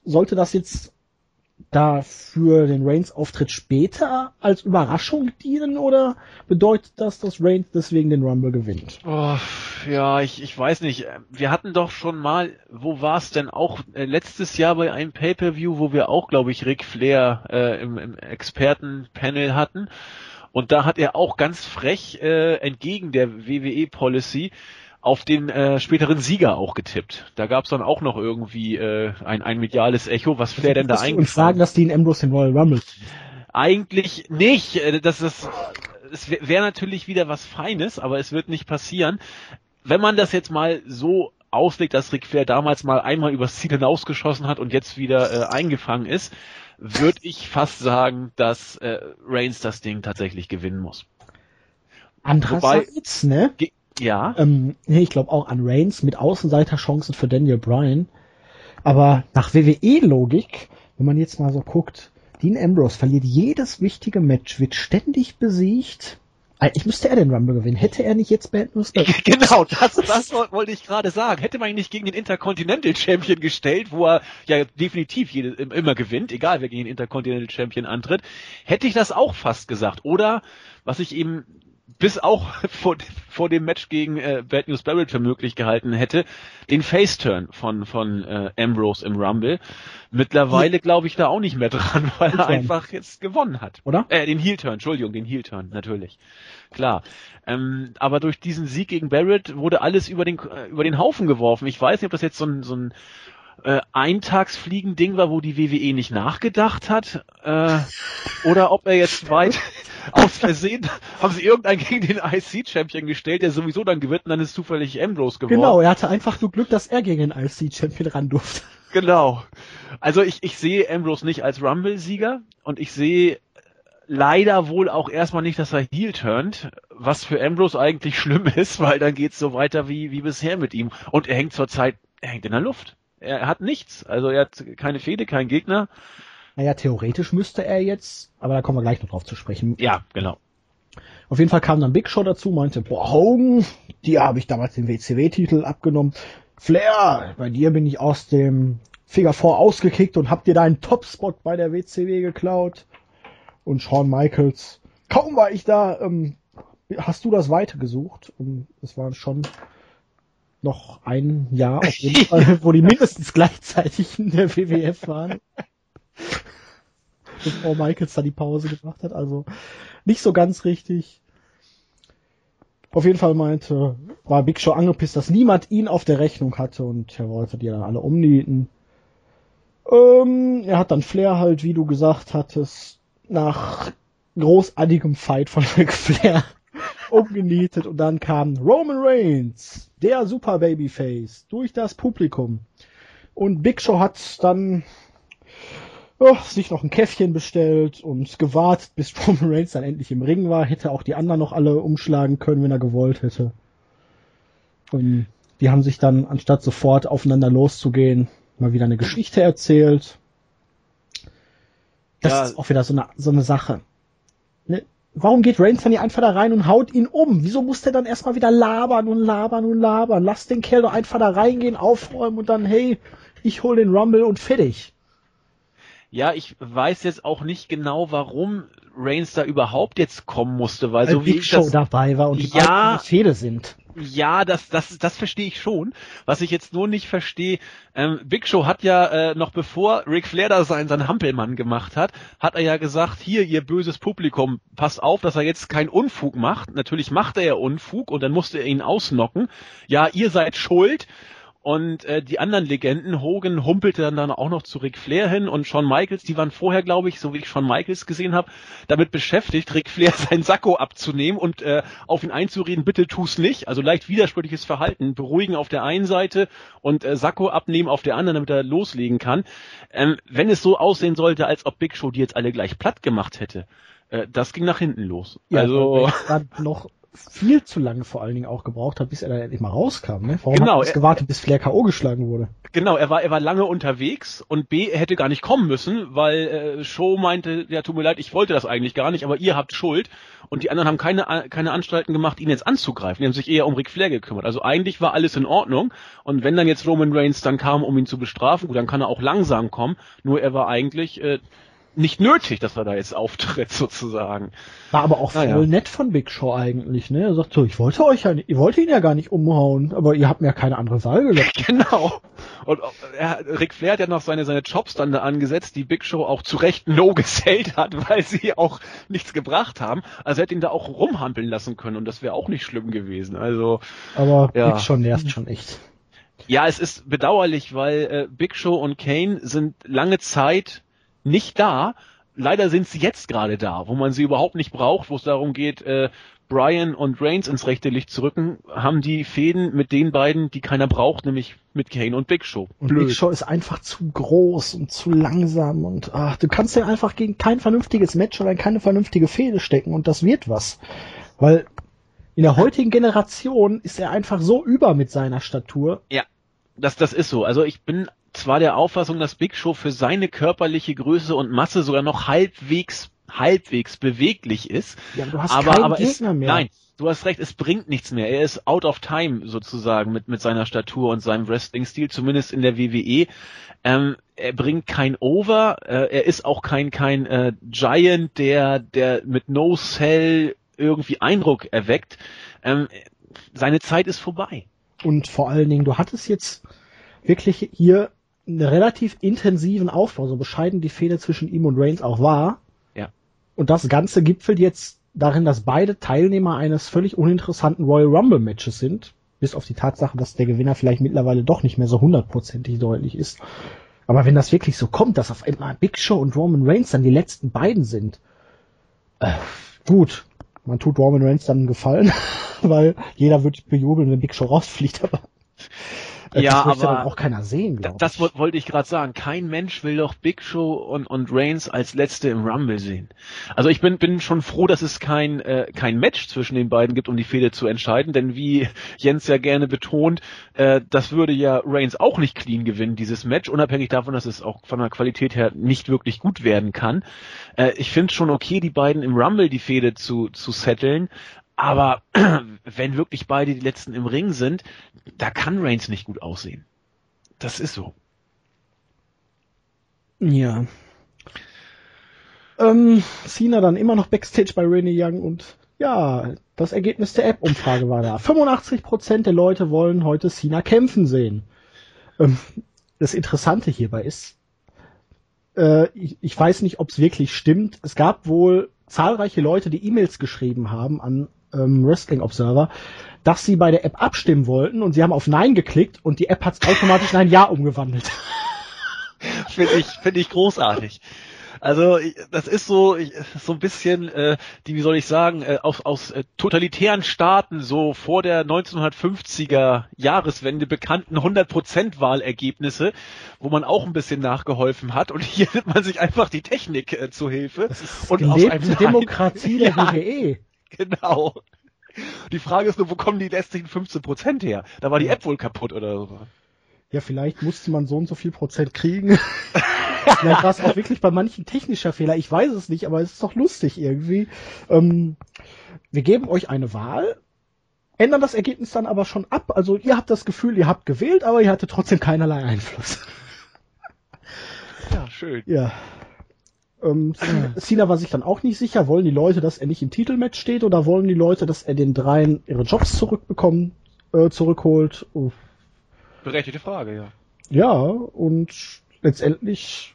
A: Sollte das jetzt da für den Reigns-Auftritt später als Überraschung dienen oder bedeutet das, dass Reigns deswegen den Rumble gewinnt?
B: Oh, ja, ich, ich weiß nicht. Wir hatten doch schon mal, wo war es denn auch äh, letztes Jahr bei einem Pay-per-View, wo wir auch, glaube ich, Ric Flair äh, im, im Expertenpanel hatten. Und da hat er auch ganz frech äh, entgegen der WWE-Policy auf den äh, späteren Sieger auch getippt. Da gab es dann auch noch irgendwie äh, ein, ein mediales Echo, was Flair denn da eigentlich
A: sagen, dass Dean Ambrose den Royal Rumble
B: eigentlich nicht. Äh, Das ist, es wäre wär natürlich wieder was Feines, aber es wird nicht passieren. Wenn man das jetzt mal so auslegt, dass Ric Flair damals mal einmal übers Ziel hinausgeschossen hat und jetzt wieder äh, eingefangen ist, würde ich fast sagen, dass äh, Reigns das Ding tatsächlich gewinnen muss.
A: Andererseits, ne?
B: Ja,
A: Ähm, ich glaube auch an Reigns mit Außenseiterchancen für Daniel Bryan. Aber nach WWE-Logik, wenn man jetzt mal so guckt, Dean Ambrose verliert jedes wichtige Match, wird ständig besiegt. Eigentlich müsste er den Rumble gewinnen. Hätte er nicht jetzt Bad News
B: genau, das, das woll- wollte ich gerade sagen. Hätte man ihn nicht gegen den Intercontinental Champion gestellt, wo er ja definitiv jede, immer gewinnt, egal wer gegen den Intercontinental Champion antritt, hätte ich das auch fast gesagt. Oder, was ich eben bis auch vor, vor dem Match gegen äh, Bad News Barrett für möglich gehalten hätte, den Face-Turn von, von äh, Ambrose im Rumble. Mittlerweile glaube ich da auch nicht mehr dran, weil er einfach jetzt gewonnen hat.
A: Oder?
B: Äh, den Heel-Turn, Entschuldigung, den Heel-Turn, natürlich. Klar. Ähm, aber durch diesen Sieg gegen Barrett wurde alles über den, äh, über den Haufen geworfen. Ich weiß nicht, ob das jetzt so ein, so ein äh, Eintagsfliegen-Ding war, wo die WWE nicht nachgedacht hat, äh, oder ob er jetzt weit aus Versehen, haben sie irgendeinen gegen den IC-Champion gestellt, der sowieso dann gewinnt und dann ist zufällig Ambrose geworden.
A: Genau, er hatte einfach nur Glück, dass er gegen den IC-Champion ran durfte.
B: Genau. Also ich, ich sehe Ambrose nicht als Rumble-Sieger und ich sehe leider wohl auch erstmal nicht, dass er Heel turnt, was für Ambrose eigentlich schlimm ist, weil dann geht's so weiter wie, wie bisher mit ihm. Und er hängt zurzeit, er hängt in der Luft. Er hat nichts. Also er hat keine Fehde, keinen Gegner.
A: Naja, theoretisch müsste er jetzt, aber da kommen wir gleich noch drauf zu sprechen.
B: Ja, genau.
A: Auf jeden Fall kam dann Big Show dazu, meinte, boah, Hogan, dir habe ich damals den WCW-Titel abgenommen. Flair, bei dir bin ich aus dem Figure 4 ausgekickt und hab dir deinen Topspot bei der WCW geklaut. Und Shawn Michaels, kaum war ich da, ähm, hast du das weitergesucht? Und es war schon noch ein Jahr auf jeden Fall, wo die mindestens gleichzeitig in der WWF waren. Bevor Michaels da die Pause gemacht hat, also nicht so ganz richtig. Auf jeden Fall meinte, war Big Show angepisst, dass niemand ihn auf der Rechnung hatte und er wollte die dann alle umnieten. Ähm, er hat dann Flair halt, wie du gesagt hattest, nach großartigem Fight von Ric Flair umgenietet und dann kam Roman Reigns, der Super Babyface, durch das Publikum. Und Big Show hat dann oh, sich noch ein Käffchen bestellt und gewartet, bis Roman Reigns dann endlich im Ring war. Hätte auch die anderen noch alle umschlagen können, wenn er gewollt hätte. Und die haben sich dann, anstatt sofort aufeinander loszugehen, mal wieder eine Geschichte erzählt. Das
B: Ja.
A: ist auch wieder so eine, so eine Sache. Ne? Warum geht Reigns dann nicht einfach da rein und haut ihn um? Wieso muss der dann erstmal wieder labern und labern und labern? Lass den Kerl doch einfach da reingehen, aufräumen und dann, hey, ich hol den Rumble und fertig.
B: Ja, ich weiß jetzt auch nicht genau, warum Reigns da überhaupt jetzt kommen musste, weil
A: Weil
B: so wie
A: Big
B: ich
A: Show
B: das,
A: dabei war und die
B: Ja.
A: Fehde sind.
B: Ja, das, das, das verstehe ich schon. Was ich jetzt nur nicht verstehe, ähm, Big Show hat ja äh, noch bevor Ric Flair da sein, sein Hampelmann gemacht hat, hat er ja gesagt, hier, ihr böses Publikum, passt auf, dass er jetzt keinen Unfug macht. Natürlich macht er ja Unfug und dann musste er ihn ausnocken. Ja, ihr seid schuld. Und äh, die anderen Legenden, Hogan humpelte dann, dann auch noch zu Ric Flair hin und Shawn Michaels, die waren vorher, glaube ich, so wie ich Shawn Michaels gesehen habe, damit beschäftigt, Ric Flair sein Sakko abzunehmen und äh, auf ihn einzureden, bitte tu's nicht. Also leicht widersprüchliches Verhalten. Beruhigen auf der einen Seite und äh, Sakko abnehmen auf der anderen, damit er loslegen kann. Ähm, wenn es so aussehen sollte, als ob Big Show die jetzt alle gleich platt gemacht hätte, äh, das ging nach hinten los.
A: Ja,
B: also
A: noch viel zu lange vor allen Dingen auch gebraucht hat, bis er dann endlich mal rauskam. Ne? Warum
B: Genau,
A: hat er gewartet, bis Flair K.O. geschlagen wurde?
B: Genau, er war, er war lange unterwegs und B, er hätte gar nicht kommen müssen, weil äh, Show meinte, ja, tut mir leid, ich wollte das eigentlich gar nicht, aber ihr habt Schuld. Und die anderen haben keine, keine Anstalten gemacht, ihn jetzt anzugreifen. Die haben sich eher um Ric Flair gekümmert. Also eigentlich war alles in Ordnung. Und wenn dann jetzt Roman Reigns dann kam, um ihn zu bestrafen, gut, dann kann er auch langsam kommen. Nur er war eigentlich äh, nicht nötig, dass er da jetzt auftritt, sozusagen.
A: War aber auch voll
B: Naja.
A: nett von Big Show eigentlich, ne? Er sagt so, ich wollte euch ja nicht, ihr wollt ihn ja gar nicht umhauen, aber ihr habt mir ja keine andere Wahl gelassen.
B: Genau. Und er, Ric Flair hat ja noch seine, seine Jobs dann da angesetzt, die Big Show auch zu Recht no gesellt hat, weil sie auch nichts gebracht haben. Also er hätte ihn da auch rumhampeln lassen können und das wäre auch nicht schlimm gewesen. Also
A: Aber
B: Ja.
A: Big Show nervt schon echt.
B: ja, es ist bedauerlich, weil äh, Big Show und Kane sind lange Zeit nicht da. Leider sind sie jetzt gerade da, wo man sie überhaupt nicht braucht, wo es darum geht, äh, Brian und Reigns ins rechte Licht zu rücken, haben die Fäden mit den beiden, die keiner braucht, nämlich mit Kane und Big Show.
A: Und Big Show ist einfach zu groß und zu langsam und ach, du kannst ja einfach gegen kein vernünftiges Match oder in keine vernünftige Fehde stecken und das wird was. Weil in der heutigen Generation ist er einfach so über mit seiner Statur.
B: Ja, das, das ist so. Also ich bin zwar der Auffassung, dass Big Show für seine körperliche Größe und Masse sogar noch halbwegs, halbwegs beweglich ist.
A: Ja, du hast
B: aber,
A: keinen
B: aber
A: Gegner
B: es,
A: mehr.
B: Nein, du hast recht, es bringt nichts mehr. Er ist out of time sozusagen mit, mit seiner Statur und seinem Wrestling-Stil, zumindest in der WWE. Ähm, er bringt kein Over, äh, er ist auch kein, kein äh, Giant, der, der mit No Cell irgendwie Eindruck erweckt. Ähm, seine Zeit ist vorbei.
A: Und vor allen Dingen, du hattest jetzt wirklich hier relativ intensiven Aufbau, so bescheiden die Fehde zwischen ihm und Reigns auch war.
B: Ja.
A: Und das Ganze gipfelt jetzt darin, dass beide Teilnehmer eines völlig uninteressanten Royal Rumble Matches sind. Bis auf die Tatsache, dass der Gewinner vielleicht mittlerweile doch nicht mehr so hundertprozentig deutlich ist. Aber wenn das wirklich so kommt, dass auf einmal Big Show und Roman Reigns dann die letzten beiden sind, äh, gut, man tut Roman Reigns dann einen Gefallen, weil jeder wird bejubeln, wenn Big Show rausfliegt, aber äh,
B: Ja,
A: das möchte
B: aber
A: dann auch keiner sehen, glaube
B: Das wo- wollte ich gerade sagen. Kein Mensch will doch Big Show und, und Reigns als Letzte im Rumble sehen. Also ich bin, bin schon froh, dass es kein, äh, kein Match zwischen den beiden gibt, um die Fehde zu entscheiden, denn wie Jens ja gerne betont, äh, das würde ja Reigns auch nicht clean gewinnen, dieses Match, unabhängig davon, dass es auch von der Qualität her nicht wirklich gut werden kann. Äh, ich finde schon okay, die beiden im Rumble die Fehde zu, zu setteln, aber wenn wirklich beide die Letzten im Ring sind, da kann Reigns nicht gut aussehen. Das ist so.
A: Ja. Ähm, Cena dann immer noch Backstage bei Renee Young und ja, das Ergebnis der App-Umfrage war da. 85% der Leute wollen heute Cena kämpfen sehen. Ähm, das Interessante hierbei ist, äh, ich, ich weiß nicht, ob es wirklich stimmt. Es gab wohl zahlreiche Leute, die E-Mails geschrieben haben an ähm, Wrestling Observer, dass sie bei der App abstimmen wollten und sie haben auf Nein geklickt und die App hat es automatisch in ein Ja umgewandelt.
B: Finde ich, finde ich großartig. Also das ist so so ein bisschen äh, die wie soll ich sagen äh, aus, aus äh, totalitären Staaten so vor der 1950er Jahreswende bekannten 100% Wahlergebnisse, wo man auch ein bisschen nachgeholfen hat und hier nimmt man sich einfach die Technik äh, zu Hilfe und aus einem
A: Gelebte
B: Nein-
A: Demokratie der
B: Ja. Genau. Die Frage ist nur, wo kommen die letztlichen 15% her? Da war die App wohl kaputt oder so.
A: Ja, vielleicht musste man so und so viel Prozent kriegen. vielleicht war es auch wirklich bei manchen technischer Fehler. Ich weiß es nicht, aber es ist doch lustig irgendwie. Ähm, wir geben euch eine Wahl, ändern das Ergebnis dann aber schon ab. Also ihr habt das Gefühl, ihr habt gewählt, aber ihr hattet trotzdem keinerlei Einfluss.
B: Ja, schön.
A: Ja. Ähm, Cena war sich dann auch nicht sicher, wollen die Leute, dass er nicht im Titelmatch steht oder wollen die Leute, dass er den dreien ihre Jobs zurückbekommen, äh, zurückholt. Oh,
B: Berechtigte Frage, ja.
A: Ja, und letztendlich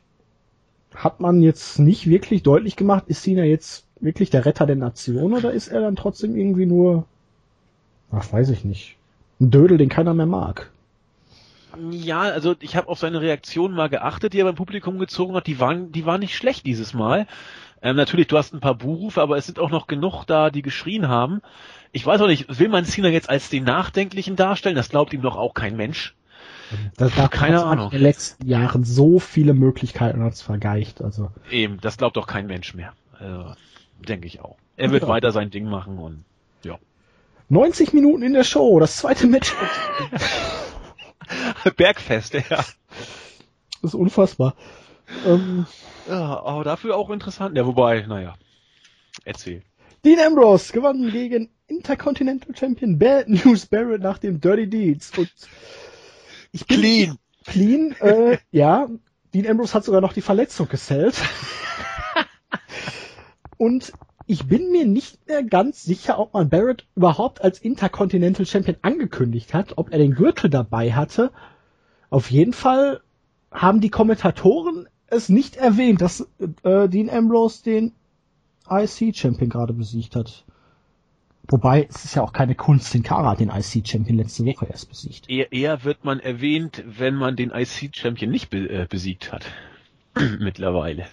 A: hat man jetzt nicht wirklich deutlich gemacht, ist Cena jetzt wirklich der Retter der Nation oder ist er dann trotzdem irgendwie nur, ach, weiß ich nicht, ein Dödel, den keiner mehr mag.
B: Ja, also ich habe auf seine Reaktion mal geachtet, die er beim Publikum gezogen hat. Die waren, die waren nicht schlecht dieses Mal. Ähm, natürlich, du hast ein paar Buhrufe, aber es sind auch noch genug da, die geschrien haben. Ich weiß auch nicht, will man Cena jetzt als den Nachdenklichen darstellen? Das glaubt ihm doch auch kein Mensch.
A: Das gab keine Ahnung. In den letzten Jahren so viele Möglichkeiten und hat's vergeicht. Also
B: eben, das glaubt doch kein Mensch mehr. Also, Denke ich auch. Er wird ja. weiter sein Ding machen und ja.
A: 90 Minuten in der Show, das zweite Match.
B: Bergfest, ja. Das
A: ist unfassbar.
B: Ähm, ja, aber dafür auch interessant. Ja, wobei, naja. Erzähl.
A: Dean Ambrose gewann gegen Intercontinental Champion Bad News Barrett nach dem Dirty Deeds. Und
B: ich bin clean.
A: Clean, äh, ja. Dean Ambrose hat sogar noch die Verletzung gesellt. Und ich bin mir nicht mehr ganz sicher, ob man Barrett überhaupt als Intercontinental Champion angekündigt hat, ob er den Gürtel dabei hatte. Auf jeden Fall haben die Kommentatoren es nicht erwähnt, dass äh, Dean Ambrose den IC Champion gerade besiegt hat. Wobei, es ist ja auch keine Kunst, den Kara den IC Champion letzte Woche erst besiegt.
B: Eher, eher wird man erwähnt, wenn man den IC Champion nicht be äh, besiegt hat. Mittlerweile.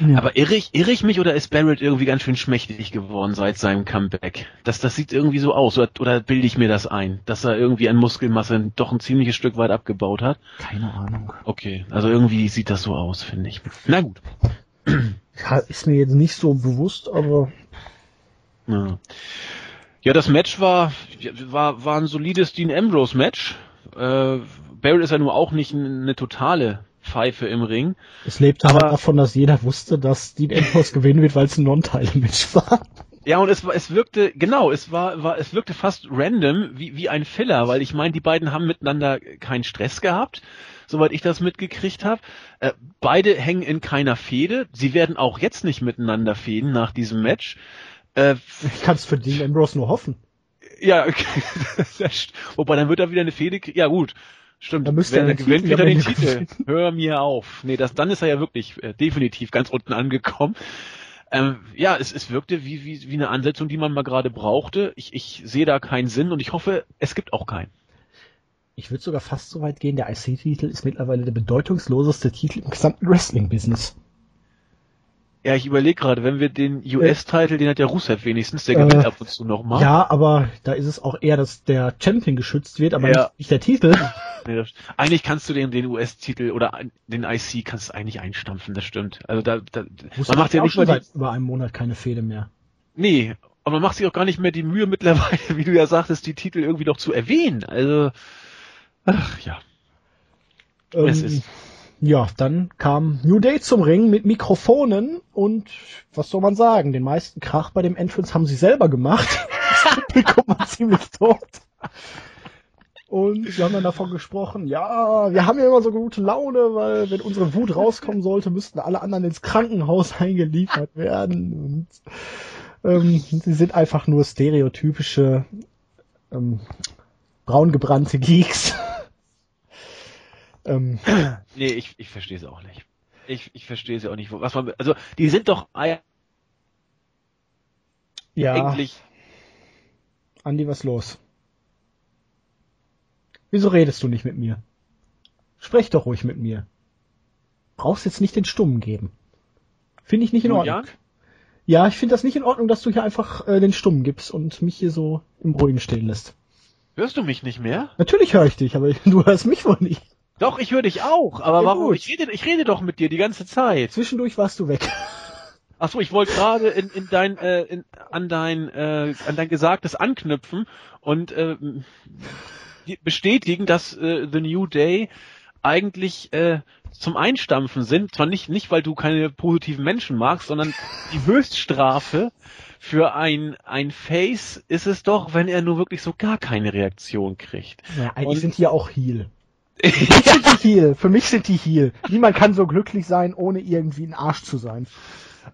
B: Ja. Aber irre ich, irre ich mich oder ist Barrett irgendwie ganz schön schmächtig geworden seit seinem Comeback? Das, das sieht irgendwie so aus, oder, oder bilde ich mir das ein, dass er irgendwie an Muskelmasse doch ein ziemliches Stück weit abgebaut hat?
A: Keine Ahnung.
B: Okay, also irgendwie sieht das so aus, finde ich. Na gut.
A: Ja, ist mir jetzt nicht so bewusst, aber.
B: Ja. Ja, das Match war, war, war ein solides Dean Ambrose Match. Äh, Barrett ist ja nur auch nicht eine totale Pfeife im Ring.
A: Es lebte aber halt davon, dass jeder wusste, dass Dean Ambrose gewinnen wird, weil es ein Non-Title-Match war.
B: Ja, und es, es wirkte, genau, es war, war, es wirkte fast random, wie, wie ein Filler, weil ich meine, die beiden haben miteinander keinen Stress gehabt, soweit ich das mitgekriegt habe. Äh, beide hängen in keiner Fehde. Sie werden auch jetzt nicht miteinander fäden nach diesem Match.
A: Äh, ich kann es für Dean Ambrose nur hoffen.
B: Ja, okay. wobei dann wird er wieder eine Fehde. Ja gut, Stimmt,
A: da müsste
B: wenn er gewinnt, wieder den Titel. Hör mir auf. Nee, das, dann ist er ja wirklich äh, definitiv ganz unten angekommen. Ähm, ja, es, es wirkte wie, wie, wie eine Ansetzung, die man mal gerade brauchte. Ich, ich sehe da keinen Sinn und ich hoffe, es gibt auch keinen.
A: Ich würde sogar fast so weit gehen, der IC-Titel ist mittlerweile der bedeutungsloseste Titel im gesamten Wrestling-Business.
B: Ja, ich überlege gerade, wenn wir den US-Titel, den hat der Rusev wenigstens, der gewinnt äh, ab und zu nochmal.
A: Ja, aber da ist es auch eher, dass der Champion geschützt wird, aber ja. nicht, nicht, der Titel.
B: Nee, eigentlich kannst du den, den US-Titel oder den IC kannst du eigentlich einstampfen, das stimmt. Also da, da
A: man macht ja nicht mal seit über einem Monat keine Fehde mehr.
B: Nee, aber man macht sich auch gar nicht mehr die Mühe mittlerweile, wie du ja sagtest, die Titel irgendwie noch zu erwähnen. Also, ach ja.
A: Ähm, es ist ja, dann kam New Day zum Ring mit Mikrofonen und was soll man sagen, den meisten Krach bei dem Entrance haben sie selber gemacht. Das Publikum war ziemlich tot. Und sie haben dann davon gesprochen, ja, wir haben ja immer so gute Laune, weil wenn unsere Wut rauskommen sollte, müssten alle anderen ins Krankenhaus eingeliefert werden. Und ähm, sie sind einfach nur stereotypische ähm, braungebrannte Geeks.
B: Ähm, nee, ich, ich verstehe es auch nicht. Ich, ich verstehe es ja auch nicht. Was man, also, die sind doch
A: ja. eigentlich. Andi, was los? Wieso redest du nicht mit mir? Sprech doch ruhig mit mir. Brauchst jetzt nicht den Stummen geben. Finde ich nicht in Ordnung. Ja, ich finde das nicht in Ordnung, dass du hier einfach äh, den Stummen gibst und mich hier so im Ruhigen stehen lässt.
B: Hörst du mich nicht mehr?
A: Natürlich höre ich dich, aber du hörst mich wohl nicht.
B: Doch, ich höre dich auch, aber ja, warum? Ich rede, ich rede doch mit dir die ganze Zeit.
A: Zwischendurch warst du weg.
B: Ach so, ich wollte gerade in, in dein, äh, in, an dein, äh, an dein Gesagtes anknüpfen und äh, bestätigen, dass äh, The New Day eigentlich äh, zum Einstampfen sind. Zwar nicht, nicht, weil du keine positiven Menschen magst, sondern die Höchststrafe für ein, ein Face ist es doch, wenn er nur wirklich so gar keine Reaktion kriegt.
A: Ja, eigentlich und, sind die ja auch Heal. Für mich sind die Heal. Für mich sind die Heal. Niemand kann so glücklich sein, ohne irgendwie ein Arsch zu sein.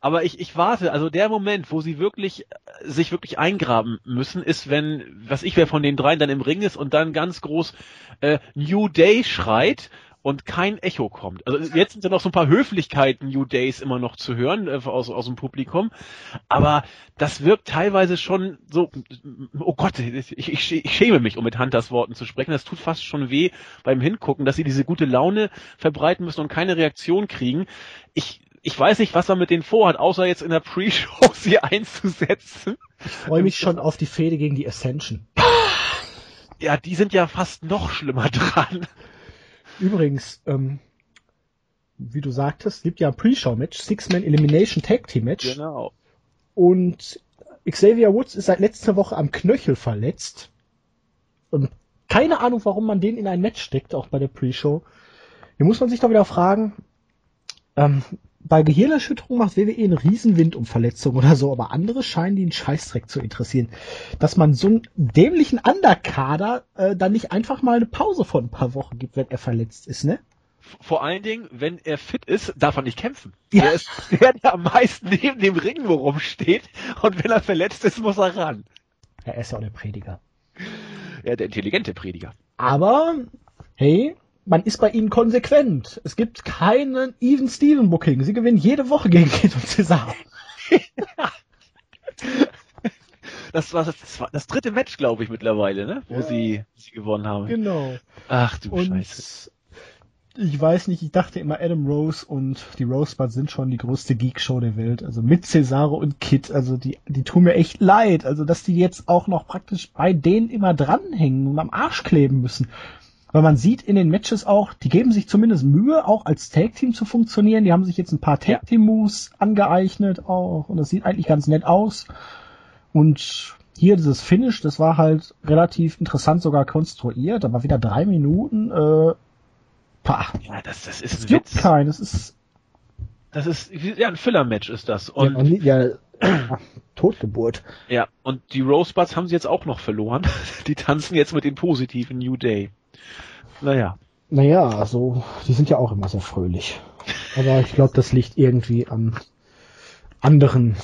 B: Aber ich, ich warte, also der Moment, wo sie wirklich äh, sich wirklich eingraben müssen, ist, wenn, was ich wer von den dreien dann im Ring ist und dann ganz groß äh, New Day schreit und kein Echo kommt. Also jetzt sind ja noch so ein paar Höflichkeiten New Days immer noch zu hören äh, aus, aus dem Publikum, aber das wirkt teilweise schon so, oh Gott, ich, ich, ich schäme mich, um mit Hunters Worten zu sprechen. Das tut fast schon weh beim Hingucken, dass sie diese gute Laune verbreiten müssen und keine Reaktion kriegen. Ich, ich weiß nicht, was er mit denen vorhat, außer jetzt in der Pre-Show sie einzusetzen.
A: Ich freue mich schon auf die Fehde gegen die Ascension.
B: Ja, die sind ja fast noch schlimmer dran.
A: Übrigens, ähm, wie du sagtest, gibt ja ein Pre-Show-Match, Six-Man Elimination Tag Team Match.
B: Genau.
A: Und Xavier Woods ist seit letzter Woche am Knöchel verletzt. Und keine Ahnung, warum man den in ein Match steckt, auch bei der Pre-Show. Hier muss man sich doch wieder fragen, ähm, bei Gehirnerschütterung macht WWE einen Riesenwind um Verletzungen oder so, aber andere scheinen die einen Scheißdreck zu interessieren. Dass man so einen dämlichen Underkader äh, dann nicht einfach mal eine Pause von ein paar Wochen gibt, wenn er verletzt ist, ne?
B: Vor allen Dingen, wenn er fit ist, darf er nicht kämpfen. Ja. Er ist der, der am meisten neben dem Ring wo rumsteht und wenn er verletzt ist, muss er ran.
A: Ja, er ist ja auch der Prediger.
B: Ja, der intelligente Prediger.
A: Aber, hey, man ist bei ihnen konsequent. Es gibt keinen Even Steven Booking. Sie gewinnen jede Woche gegen Kid und Cesar.
B: das, war das, war das dritte Match, glaube ich, mittlerweile, ne? Wo ja. sie, sie gewonnen haben.
A: Genau.
B: Ach du
A: und
B: Scheiße.
A: Ich weiß nicht, ich dachte immer, Adam Rose und die Rosebuds sind schon die größte Geek-Show der Welt. Also mit Cesaro und Kid. Also die, die tun mir echt leid. Also, dass die jetzt auch noch praktisch bei denen immer dranhängen und am Arsch kleben müssen. Weil man sieht in den Matches auch, die geben sich zumindest Mühe, auch als Tag-Team zu funktionieren. Die haben sich jetzt ein paar Tag-Team-Moves angeeignet auch. Und das sieht eigentlich ganz nett aus. Und hier dieses Finish, das war halt relativ interessant sogar konstruiert. Da war wieder drei Minuten. Äh,
B: pah. Ja, das, das ist
A: es gibt kein. Das ist
B: das ist ja ein Filler-Match ist das. Und
A: ja, ja Totgeburt.
B: Ja, und die Rosebuds haben sie jetzt auch noch verloren. Die tanzen jetzt mit dem positiven New Day. Naja.
A: Naja, also, die sind ja auch immer sehr fröhlich. Aber ich glaube, das liegt irgendwie an anderen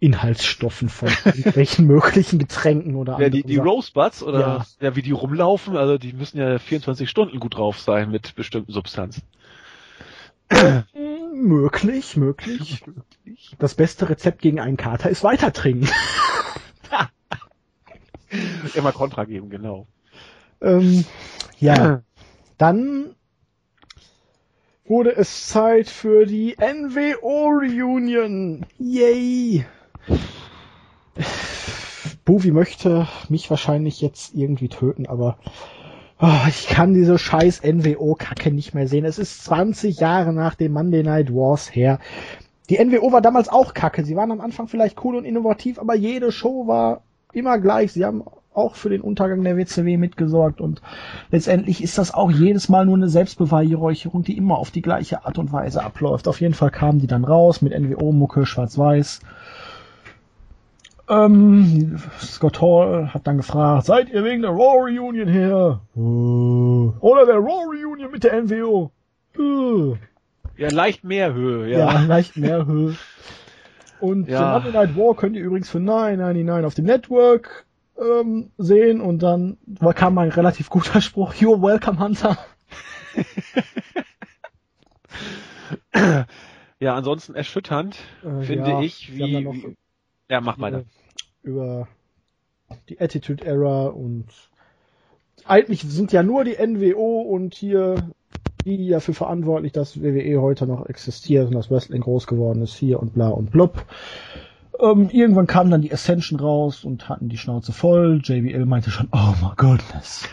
A: Inhaltsstoffen von welchen möglichen Getränken oder
B: Ja, die, die Rosebuds oder ja. ja, wie die rumlaufen, also die müssen ja 24 Stunden gut drauf sein mit bestimmten Substanzen.
A: möglich, möglich. Das beste Rezept gegen einen Kater ist weiter trinken.
B: Immer Kontra geben, genau.
A: Ähm, ja, dann wurde es Zeit für die NWO Reunion. Yay! Bovi möchte mich wahrscheinlich jetzt irgendwie töten, aber oh, ich kann diese scheiß NWO-Kacke nicht mehr sehen. Es ist 20 Jahre nach dem Monday Night Wars her. Die NWO war damals auch kacke. Sie waren am Anfang vielleicht cool und innovativ, aber jede Show war immer gleich. Sie haben auch für den Untergang der WCW mitgesorgt und letztendlich ist das auch jedes Mal nur eine Selbstbeweihräucherung, die immer auf die gleiche Art und Weise abläuft. Auf jeden Fall kamen die dann raus mit NWO-Mucke, schwarz-weiß. Ähm, Scott Hall hat dann gefragt, seid ihr wegen der Raw Reunion hier? Oder der Raw Reunion mit der NWO?
B: Ja, leicht mehr Höhe, ja.
A: Ja, leicht mehr Höhe. Und ja. The Monday Night War könnt ihr übrigens für 9,99 auf dem Network ähm, sehen und dann kam ein relativ guter Spruch, You're welcome, Hunter.
B: ja, ansonsten erschütternd, äh, finde ja, ich, wie, wie, ja, mach mal.
A: Über die Attitude Era und eigentlich sind ja nur die NWO und hier die dafür verantwortlich, dass WWE heute noch existiert und das Wrestling groß geworden ist hier und bla und blub. Ähm, irgendwann kam dann die Ascension raus und hatten die Schnauze voll. JBL meinte schon, oh my goodness.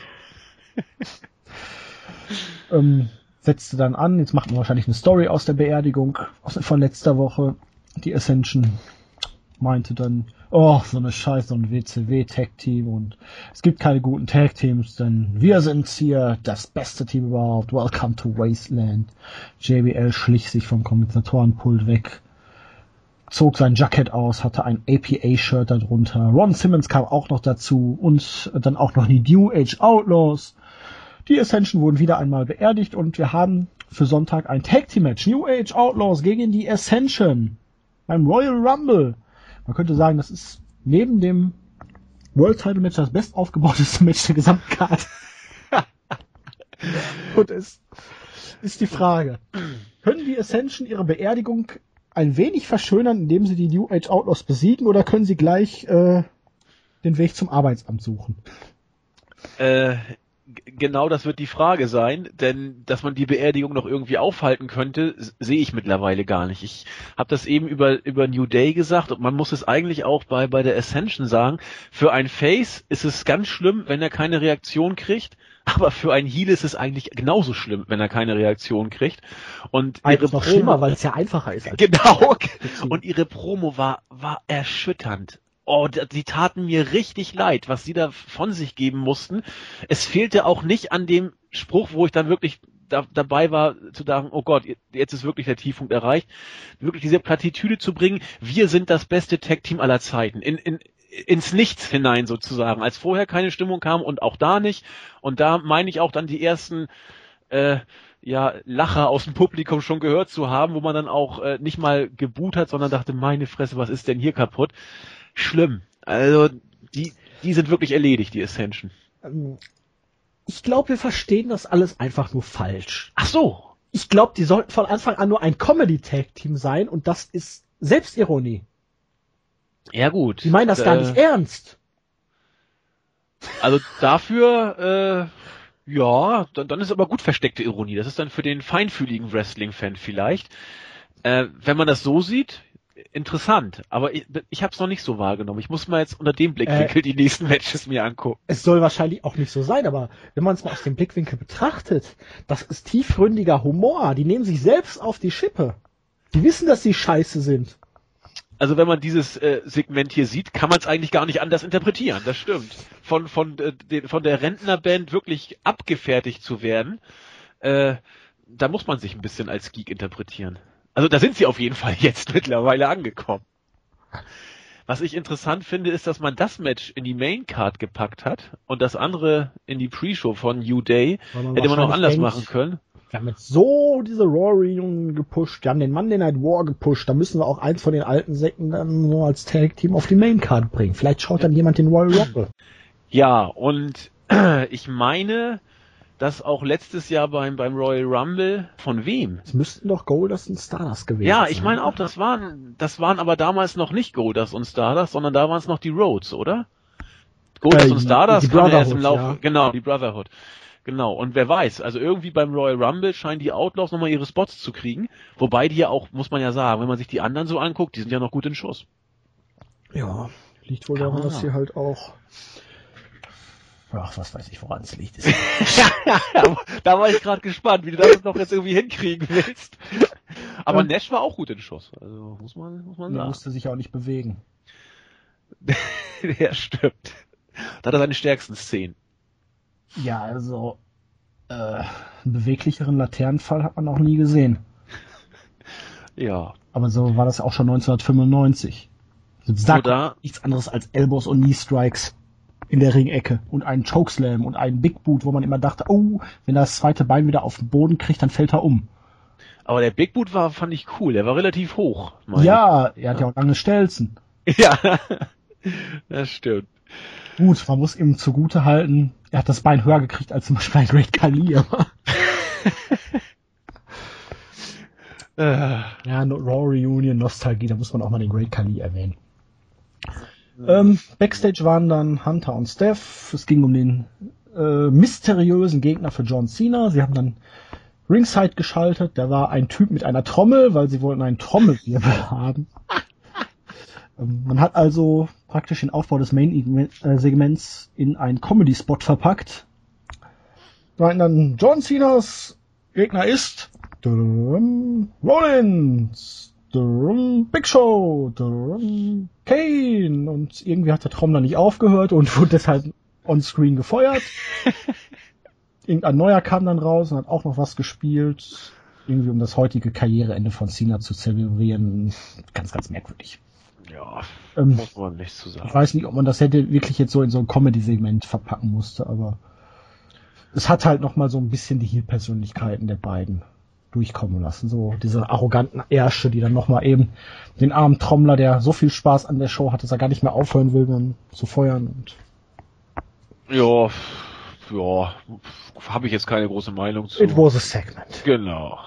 A: ähm, setzte dann an, jetzt macht man wahrscheinlich eine Story aus der Beerdigung von letzter Woche. Die Ascension meinte dann, oh, so eine Scheiße, so ein WCW-Tag-Team und es gibt keine guten Tag-Teams, denn wir sind hier das beste Team überhaupt. Welcome to Wasteland. JBL schlich sich vom Kommentatorenpult weg zog sein Jacket aus, hatte ein APA-Shirt darunter. Ron Simmons kam auch noch dazu und dann auch noch die New Age Outlaws. Die Ascension wurden wieder einmal beerdigt und wir haben für Sonntag ein Tag Team Match. New Age Outlaws gegen die Ascension beim Royal Rumble. Man könnte sagen, das ist neben dem World Title Match das best aufgebauteste Match der gesamten Card. und es ist die Frage. Können die Ascension ihre Beerdigung ein wenig verschönern, indem sie die New Age Outlaws besiegen, oder können sie gleich äh, den Weg zum Arbeitsamt suchen?
B: Äh, genau das wird die Frage sein, denn dass man die Beerdigung noch irgendwie aufhalten könnte, sehe ich mittlerweile gar nicht. Ich habe das eben über über New Day gesagt und man muss es eigentlich auch bei bei der Ascension sagen. Für ein Face ist es ganz schlimm, wenn er keine Reaktion kriegt. Aber für einen Heal ist es eigentlich genauso schlimm, wenn er keine Reaktion kriegt. Und
A: ihre noch Promo, schlimmer, weil es ja einfacher ist.
B: genau. Und ihre Promo war war erschütternd oh, die taten mir richtig leid, was sie da von sich geben mussten. Es fehlte auch nicht an dem Spruch, wo ich dann wirklich da, dabei war zu sagen, oh Gott, jetzt ist wirklich der Tiefpunkt erreicht, wirklich diese Plattitüde zu bringen, wir sind das beste Tag-Team aller Zeiten, in, in, ins Nichts hinein sozusagen, als vorher keine Stimmung kam und auch da nicht. Und da meine ich auch dann die ersten äh, ja, Lacher aus dem Publikum schon gehört zu haben, wo man dann auch äh, nicht mal geboot hat, sondern dachte, meine Fresse, was ist denn hier kaputt? schlimm. Also die, die sind wirklich erledigt, die Ascension. Ähm,
A: ich glaube, wir verstehen das alles einfach nur falsch.
B: Ach so.
A: Ich glaube, die sollten von Anfang an nur ein Comedy-Tag-Team sein und das ist Selbstironie.
B: Ja gut.
A: Die meinen das äh, gar nicht ernst.
B: Also dafür, äh, ja, dann, dann ist aber gut versteckte Ironie. Das ist dann für den feinfühligen Wrestling-Fan vielleicht. Äh, wenn man das so sieht, interessant, aber ich, ich habe es noch nicht so wahrgenommen. Ich muss mal jetzt unter dem Blickwinkel äh, die nächsten Matches mir angucken.
A: Es soll wahrscheinlich auch nicht so sein, aber wenn man es mal aus dem Blickwinkel betrachtet, das ist tiefgründiger Humor. Die nehmen sich selbst auf die Schippe. Die wissen, dass sie scheiße sind.
B: Also wenn man dieses äh, Segment hier sieht, kann man es eigentlich gar nicht anders interpretieren. Das stimmt. Von von äh, de, von der Rentnerband wirklich abgefertigt zu werden, äh, da muss man sich ein bisschen als Geek interpretieren. Also da sind sie auf jeden Fall jetzt mittlerweile angekommen. Was ich interessant finde, ist, dass man das Match in die Main Card gepackt hat und das andere in die Pre-Show von New Day. Hätte man auch anders denkt, machen können.
A: Wir haben jetzt so diese Raw Reunion gepusht, wir haben den Monday Night War gepusht, da müssen wir auch eins von den alten Säcken dann so als Tag Team auf die Main Card bringen. Vielleicht schaut dann jemand den Royal Rumble.
B: Ja, und ich meine, das auch letztes Jahr beim, beim Royal Rumble von wem?
A: Es müssten doch Goldust und Stardust gewesen
B: sein. Ja, ich meine auch, das waren, das waren aber damals noch nicht Goldust und Stardust, sondern da waren es noch die Rhodes, oder? Goldust äh, und Stardust
A: die erst im Laufe, ja.
B: genau, die Brotherhood. Genau, und wer weiß, also irgendwie beim Royal Rumble scheinen die Outlaws nochmal ihre Spots zu kriegen, wobei die ja auch, muss man ja sagen, wenn man sich die anderen so anguckt, die sind ja noch gut in Schuss.
A: Ja, liegt wohl daran, dass sie halt auch Ach, was weiß ich, woran es liegt.
B: ja, da war ich gerade gespannt, wie du das noch jetzt irgendwie hinkriegen willst. Aber ähm, Nash war auch gut in Schuss, also muss man, muss man sagen. Er
A: musste sich auch nicht bewegen.
B: ja, stimmt. Da hat er seine stärksten Szenen.
A: Ja, also äh, einen beweglicheren Laternenfall hat man noch nie gesehen.
B: ja.
A: Aber so war das auch schon 1995. Sagt so nichts anderes als Elbows und Knee Strikes in der Ringecke und einen Chokeslam und einen Big Boot, wo man immer dachte, oh, wenn er das zweite Bein wieder auf den Boden kriegt, dann fällt er um.
B: Aber der Big Boot war, fand ich cool, der war relativ hoch.
A: Ja, ich. er hat ja auch lange Stelzen.
B: Ja, das stimmt.
A: Gut, man muss ihm zugute halten, er hat das Bein höher gekriegt als zum Beispiel ein Great Kali, aber. Äh. ja, Raw Reunion, Nostalgie, da muss man auch mal den Great Kali erwähnen. Ähm, Backstage waren dann Hunter und Steph. Es ging um den äh, mysteriösen Gegner für John Cena. Sie haben dann Ringside geschaltet. Da war ein Typ mit einer Trommel, weil sie wollten einen Trommelwirbel haben. Ähm, man hat also praktisch den Aufbau des Main-Segments in einen Comedy-Spot verpackt. Dann John Cenas Gegner ist Rollins. Big Show, Kane und irgendwie hat der Trommler nicht aufgehört und wurde deshalb on-screen gefeuert. Irgendein neuer kam dann raus und hat auch noch was gespielt, irgendwie um das heutige Karriereende von Cena zu zelebrieren. Ganz, ganz merkwürdig.
B: Ja, ähm, muss man nicht zu sagen.
A: Ich weiß nicht, ob man das hätte wirklich jetzt so in so ein Comedy-Segment verpacken musste, aber es hat halt noch mal so ein bisschen die Heel-Persönlichkeiten der beiden durchkommen lassen. So diese arroganten Ärsche, die dann nochmal eben den armen Trommler, der so viel Spaß an der Show hat, dass er gar nicht mehr aufhören will, dann zu feuern. Und
B: ja, ja, habe ich jetzt keine große Meinung zu.
A: It was a segment.
B: Genau.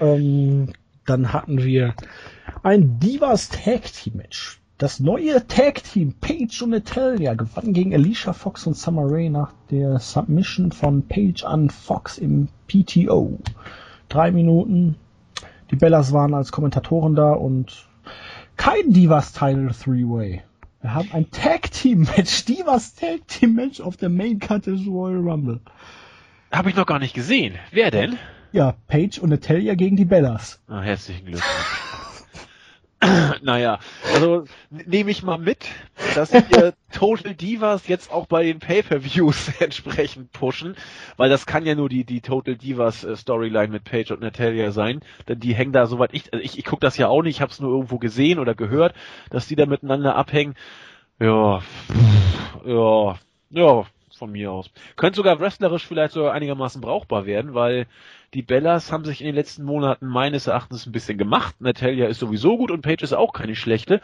A: Ähm, dann hatten wir ein Divas Tag Team Match. Das neue Tag Team Paige und Natalia gewann gegen Alicia Fox und Summer Rae nach der Submission von Paige an Fox im PTO. Drei Minuten. Die Bellas waren als Kommentatoren da und kein Divas Title Three Way. Wir haben ein Tag Team Match, Divas Tag Team Match auf der Main Card des Royal Rumble.
B: Habe ich noch gar nicht gesehen. Wer denn?
A: Ja, Paige und Natalia gegen die Bellas.
B: Ah, herzlichen Glückwunsch. naja, also nehme ich mal mit, dass wir Total Divas jetzt auch bei den Pay-per-Views entsprechend pushen, weil das kann ja nur die die Total Divas äh, Storyline mit Paige und Natalia sein, denn die hängen da soweit ich also ich, ich gucke das ja auch nicht, ich habe es nur irgendwo gesehen oder gehört, dass die da miteinander abhängen. Ja, ja, ja, von mir aus. Könnte sogar wrestlerisch vielleicht sogar einigermaßen brauchbar werden, weil die Bellas haben sich in den letzten Monaten meines Erachtens ein bisschen gemacht. Natalia ist sowieso gut und Paige ist auch keine schlechte.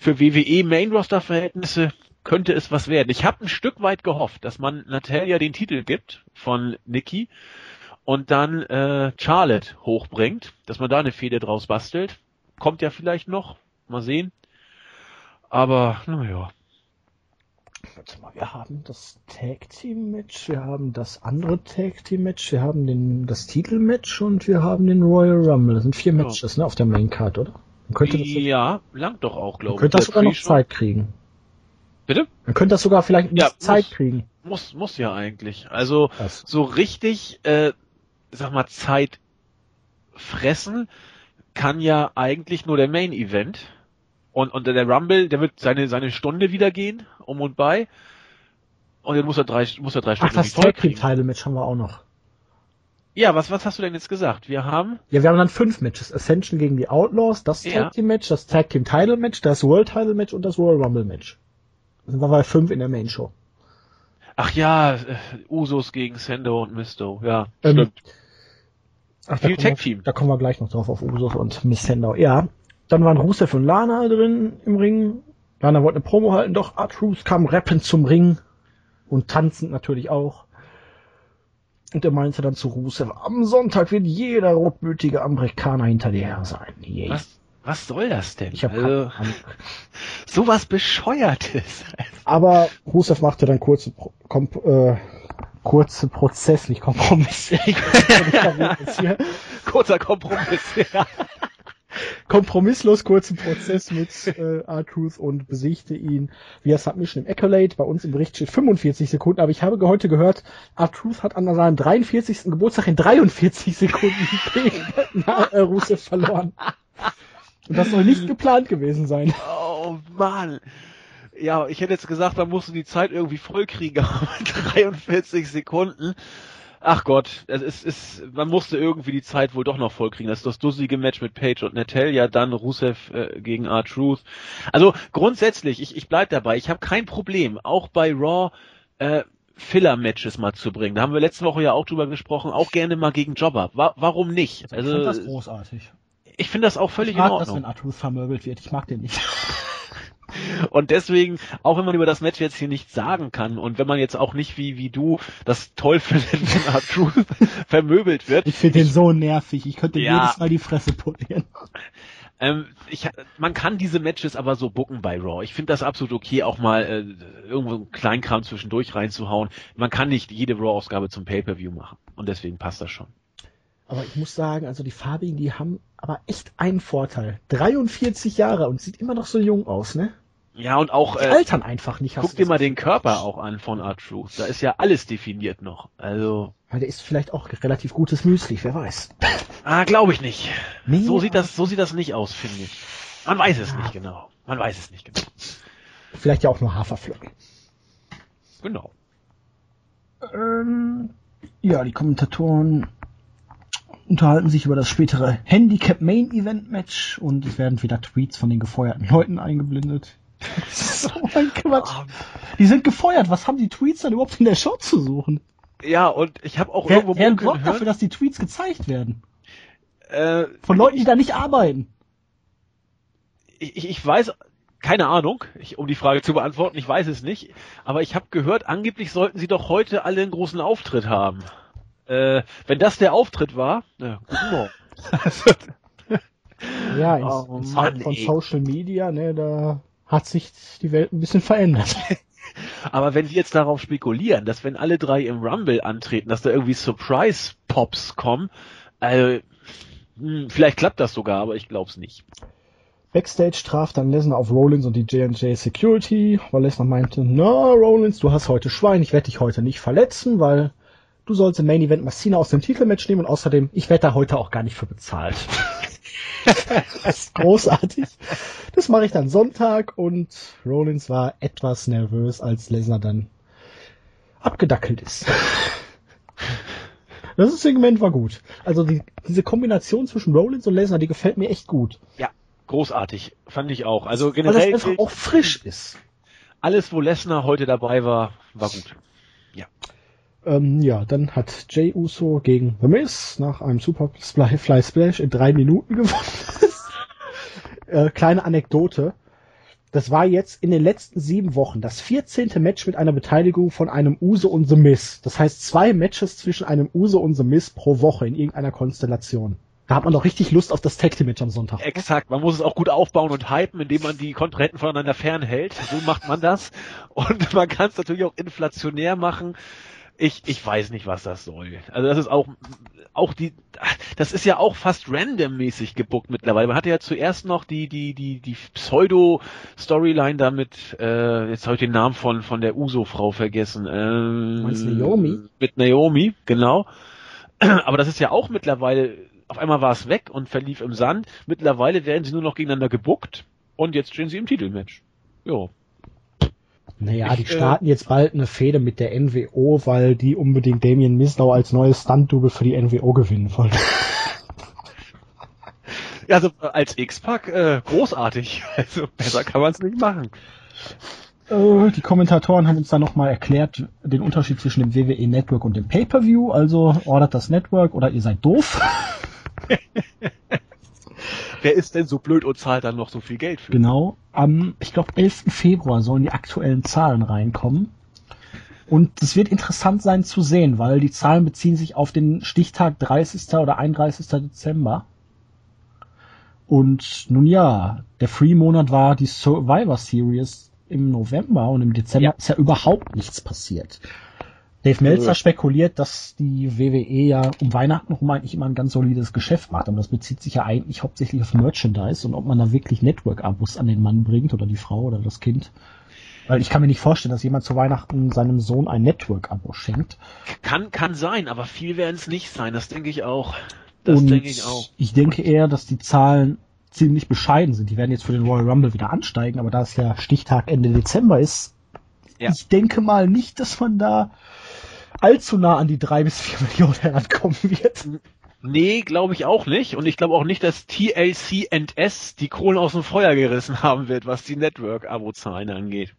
B: Für WWE Main Roster Verhältnisse könnte es was werden. Ich habe ein Stück weit gehofft, dass man Natalia den Titel gibt von Nikki und dann äh, Charlotte hochbringt, dass man da eine Fehde draus bastelt. Kommt ja vielleicht noch, mal sehen. Aber naja,
A: Warte mal, wir haben das Tag Team Match, wir haben das andere Tag Team Match, wir haben den, das Titelmatch und wir haben den Royal Rumble. Das sind vier
B: Ja.
A: Matches, ne, auf der Main Card, oder? Man könnte das,
B: ja, langt doch auch, glaube ich.
A: könnte das sogar noch Zeit kriegen.
B: Bitte?
A: Man könnte das sogar vielleicht
B: Ja,
A: Zeit
B: muss.
A: kriegen.
B: Muss, muss ja eigentlich. Also
A: Das.
B: so richtig, äh, sag mal, Zeit fressen kann ja eigentlich nur der Main Event. Und, und der Rumble, der wird seine, seine Stunde wieder gehen, um und bei. Und dann muss er drei, muss er drei
A: Ach,
B: Stunden
A: das
B: irgendwie voll
A: Tag Team. Title Match haben wir auch noch.
B: Ja, was, was hast du denn jetzt gesagt? Wir haben,
A: Ja, wir haben dann fünf Matches. Ascension gegen die Outlaws, das
B: Ja.
A: Tag Team Match, das Tag Team Title Match, das World Title Match und das Royal Rumble Match. Da sind wir bei fünf in der Main Show.
B: ach ja, äh, Usos gegen Sendo und Misto, ja,
A: Ähm,
B: stimmt.
A: Ach,
B: Viel
A: da kommen wir-. Da kommen wir gleich noch drauf auf Usos und Miss Sandow. Ja. Dann waren Rusev und Lana drin im Ring. Lana wollte eine Promo halten, doch Artrus kam rappend zum Ring und tanzend natürlich auch. Und er meinte dann zu Rusev, am Sonntag wird jeder rotmütige Amerikaner hinter dir her sein. Yay.
B: Was, was soll das denn?
A: Ich habe
B: also,
A: keine Ahnung.
B: sowas Bescheuertes.
A: Aber Rusev machte dann kurze, Kom äh, kurze Prozess, nicht Kompromisse. Hier.
B: Kurzer Kompromiss. Ja.
A: Kompromisslos kurzen Prozess mit äh, R-Truth und besiegte ihn via Submission im Accolade. Bei uns im Bericht steht 45 Sekunden, aber ich habe heute gehört, R-Truth hat an seinem 43. Geburtstag in 43 Sekunden gegen äh, Rusev verloren. Und das soll nicht geplant gewesen sein.
B: Oh Mann. Ja, ich hätte jetzt gesagt, man musste die Zeit irgendwie vollkriegen, aber mit 43 Sekunden. Ach Gott, es ist, ist, man musste irgendwie die Zeit wohl doch noch vollkriegen. Das ist das dusselige Match mit Paige und Natalia, dann Rusev äh, gegen R-Truth. Also grundsätzlich, ich, ich bleib dabei, ich habe kein Problem, auch bei Raw äh, Filler-Matches mal zu bringen. Da haben wir letzte Woche ja auch drüber gesprochen, auch gerne mal gegen Jobber. Wa warum nicht? Also
A: großartig.
B: ich finde das auch völlig
A: ich mag
B: in
A: das,
B: Ordnung.
A: wenn R-Truth vermöbelt wird. Ich mag den nicht.
B: Und deswegen, auch wenn man über das Match jetzt hier nichts sagen kann und wenn man jetzt auch nicht wie, wie du das toll findet, wenn R-Truth vermöbelt wird,
A: Ich finde den so nervig. Ich könnte
B: Ja.
A: jedes Mal die Fresse polieren.
B: ähm, ich, man kann diese Matches aber so bucken bei Raw. Ich finde das absolut okay, auch mal äh, irgendwo einen Kleinkram zwischendurch reinzuhauen. Man kann nicht jede Raw-Ausgabe zum Pay-Per-View machen. Und deswegen passt das schon.
A: Aber ich muss sagen, also die Farbigen, die haben aber echt einen Vorteil. 43 Jahre und sieht immer noch so jung aus, ne?
B: Ja, und auch,
A: Die
B: äh,
A: altern einfach nicht.
B: guck dir mal den. Körper auch an von R-Truth. Da ist ja alles definiert noch. Also,
A: Weil der ist vielleicht auch relativ gutes Müsli, wer weiß.
B: ah, glaube ich nicht.
A: Nee,
B: So sieht das, so sieht das nicht aus, finde ich. Man weiß es nicht genau. Man weiß es nicht genau.
A: Vielleicht ja auch nur Haferflocken.
B: Genau.
A: Ähm, ja, die Kommentatoren unterhalten sich über das spätere Handicap Main Event Match und es werden wieder Tweets von den gefeuerten Leuten eingeblendet. So ein Quatsch. Die sind gefeuert. Was haben die Tweets dann überhaupt in der Show zu suchen?
B: Ja, und ich habe auch
A: Wer,
B: irgendwo
A: wer sorgt dafür, dass die Tweets gezeigt werden?
B: äh,
A: Von Leuten, die da nicht arbeiten.
B: ich, ich- weiß keine Ahnung, ich, um die Frage zu beantworten, ich weiß es nicht. Aber ich habe gehört, angeblich sollten sie doch heute alle einen großen Auftritt haben. Äh, wenn das der Auftritt war, äh, guten Morgen.
A: ja, in, oh, Zeiten von ey. Social Media, ne, da hat sich die Welt ein bisschen verändert.
B: Aber wenn wir jetzt darauf spekulieren, dass wenn alle drei im Rumble antreten, dass da irgendwie Surprise-Pops kommen, äh, hm, vielleicht klappt das sogar, aber ich glaub's nicht.
A: Backstage traf dann Lesnar auf Rollins und die J&J Security, weil Lesnar meinte, na Rollins, du hast heute Schwein, ich werde dich heute nicht verletzen, weil du sollst im Main Event Messina aus dem Titelmatch nehmen und außerdem, ich werde da heute auch gar nicht für bezahlt. das ist großartig. Das mache ich dann Sonntag und Rollins war etwas nervös, als Lesnar dann abgedackelt ist. Das Segment war gut. Also die, diese Kombination zwischen Rollins und Lesnar, die gefällt mir echt gut.
B: Ja, großartig. Fand ich auch. Also generell.
A: Weil das einfach auch frisch ist.
B: Alles, wo Lesnar heute dabei war, war gut. Ja.
A: Ähm, ja, dann hat Jay Uso gegen The Miz nach einem Super Fly Splash in drei Minuten gewonnen. äh, kleine Anekdote. Das war jetzt in den letzten sieben Wochen das 14. Match mit einer Beteiligung von einem Uso und The Miz. Das heißt zwei Matches zwischen einem Uso und The Miz pro Woche in irgendeiner Konstellation. Da hat man doch richtig Lust auf das Tag Team Match am Sonntag.
B: Exakt. Man muss es auch gut aufbauen und hypen, indem man die Kontrahenten voneinander fernhält. So macht man das. Und man kann es natürlich auch inflationär machen ich, ich weiß nicht, was das soll. Also das ist auch, auch die, das ist ja auch fast randommäßig gebuckt mittlerweile. Man hatte ja zuerst noch die, die, die, die Pseudo-Storyline damit, äh, jetzt habe ich den Namen von, von der Uso-Frau vergessen.
A: Ähm, Meinst Naomi?
B: Mit Naomi, genau. Aber das ist ja auch mittlerweile, auf einmal war es weg und verlief im Sand. Mittlerweile werden sie nur noch gegeneinander gebuckt und jetzt stehen sie im Titelmatch. Jo.
A: Naja, ich, die äh, starten äh, jetzt bald eine Fehde mit der NWO, weil die unbedingt Damien Mislau als neues Stunt-Double für die NWO gewinnen wollen.
B: Ja, also äh, als X-Pack äh, großartig. Also besser kann man es nicht machen.
A: Äh, die Kommentatoren haben uns dann nochmal erklärt, den Unterschied zwischen dem WWE Network und dem Pay-Per-View. Also ordert das Network oder ihr seid doof.
B: wer ist denn so blöd und zahlt dann noch so viel Geld für?
A: Genau. Am, ich glaube, 11. Februar sollen die aktuellen Zahlen reinkommen. Und es wird interessant sein zu sehen, weil die Zahlen beziehen sich auf den Stichtag 30. oder 31. Dezember. Und nun ja, der Free-Monat war die Survivor Series im November und im Dezember ja. ist ja überhaupt nichts passiert. Dave Meltzer spekuliert, dass die WWE ja um Weihnachten rum eigentlich immer ein ganz solides Geschäft macht. Und das bezieht sich ja eigentlich hauptsächlich auf Merchandise und ob man da wirklich Network-Abos an den Mann bringt oder die Frau oder das Kind. Weil ich kann mir nicht vorstellen, dass jemand zu Weihnachten seinem Sohn ein Network-Abo schenkt.
B: Kann, kann sein, aber viel werden es nicht sein, das denke ich auch.
A: Das und denke ich auch. Ich denke eher, dass die Zahlen ziemlich bescheiden sind. Die werden jetzt für den Royal Rumble wieder ansteigen, aber da es ja Stichtag Ende Dezember ist, ja. ich denke mal nicht, dass man da allzu nah an die drei bis vier Millionen herankommen wird.
B: Nee, glaube ich auch nicht. Und ich glaube auch nicht, dass TLC&S die Kohlen aus dem Feuer gerissen haben wird, was die Network-Abo-Zahlen angeht.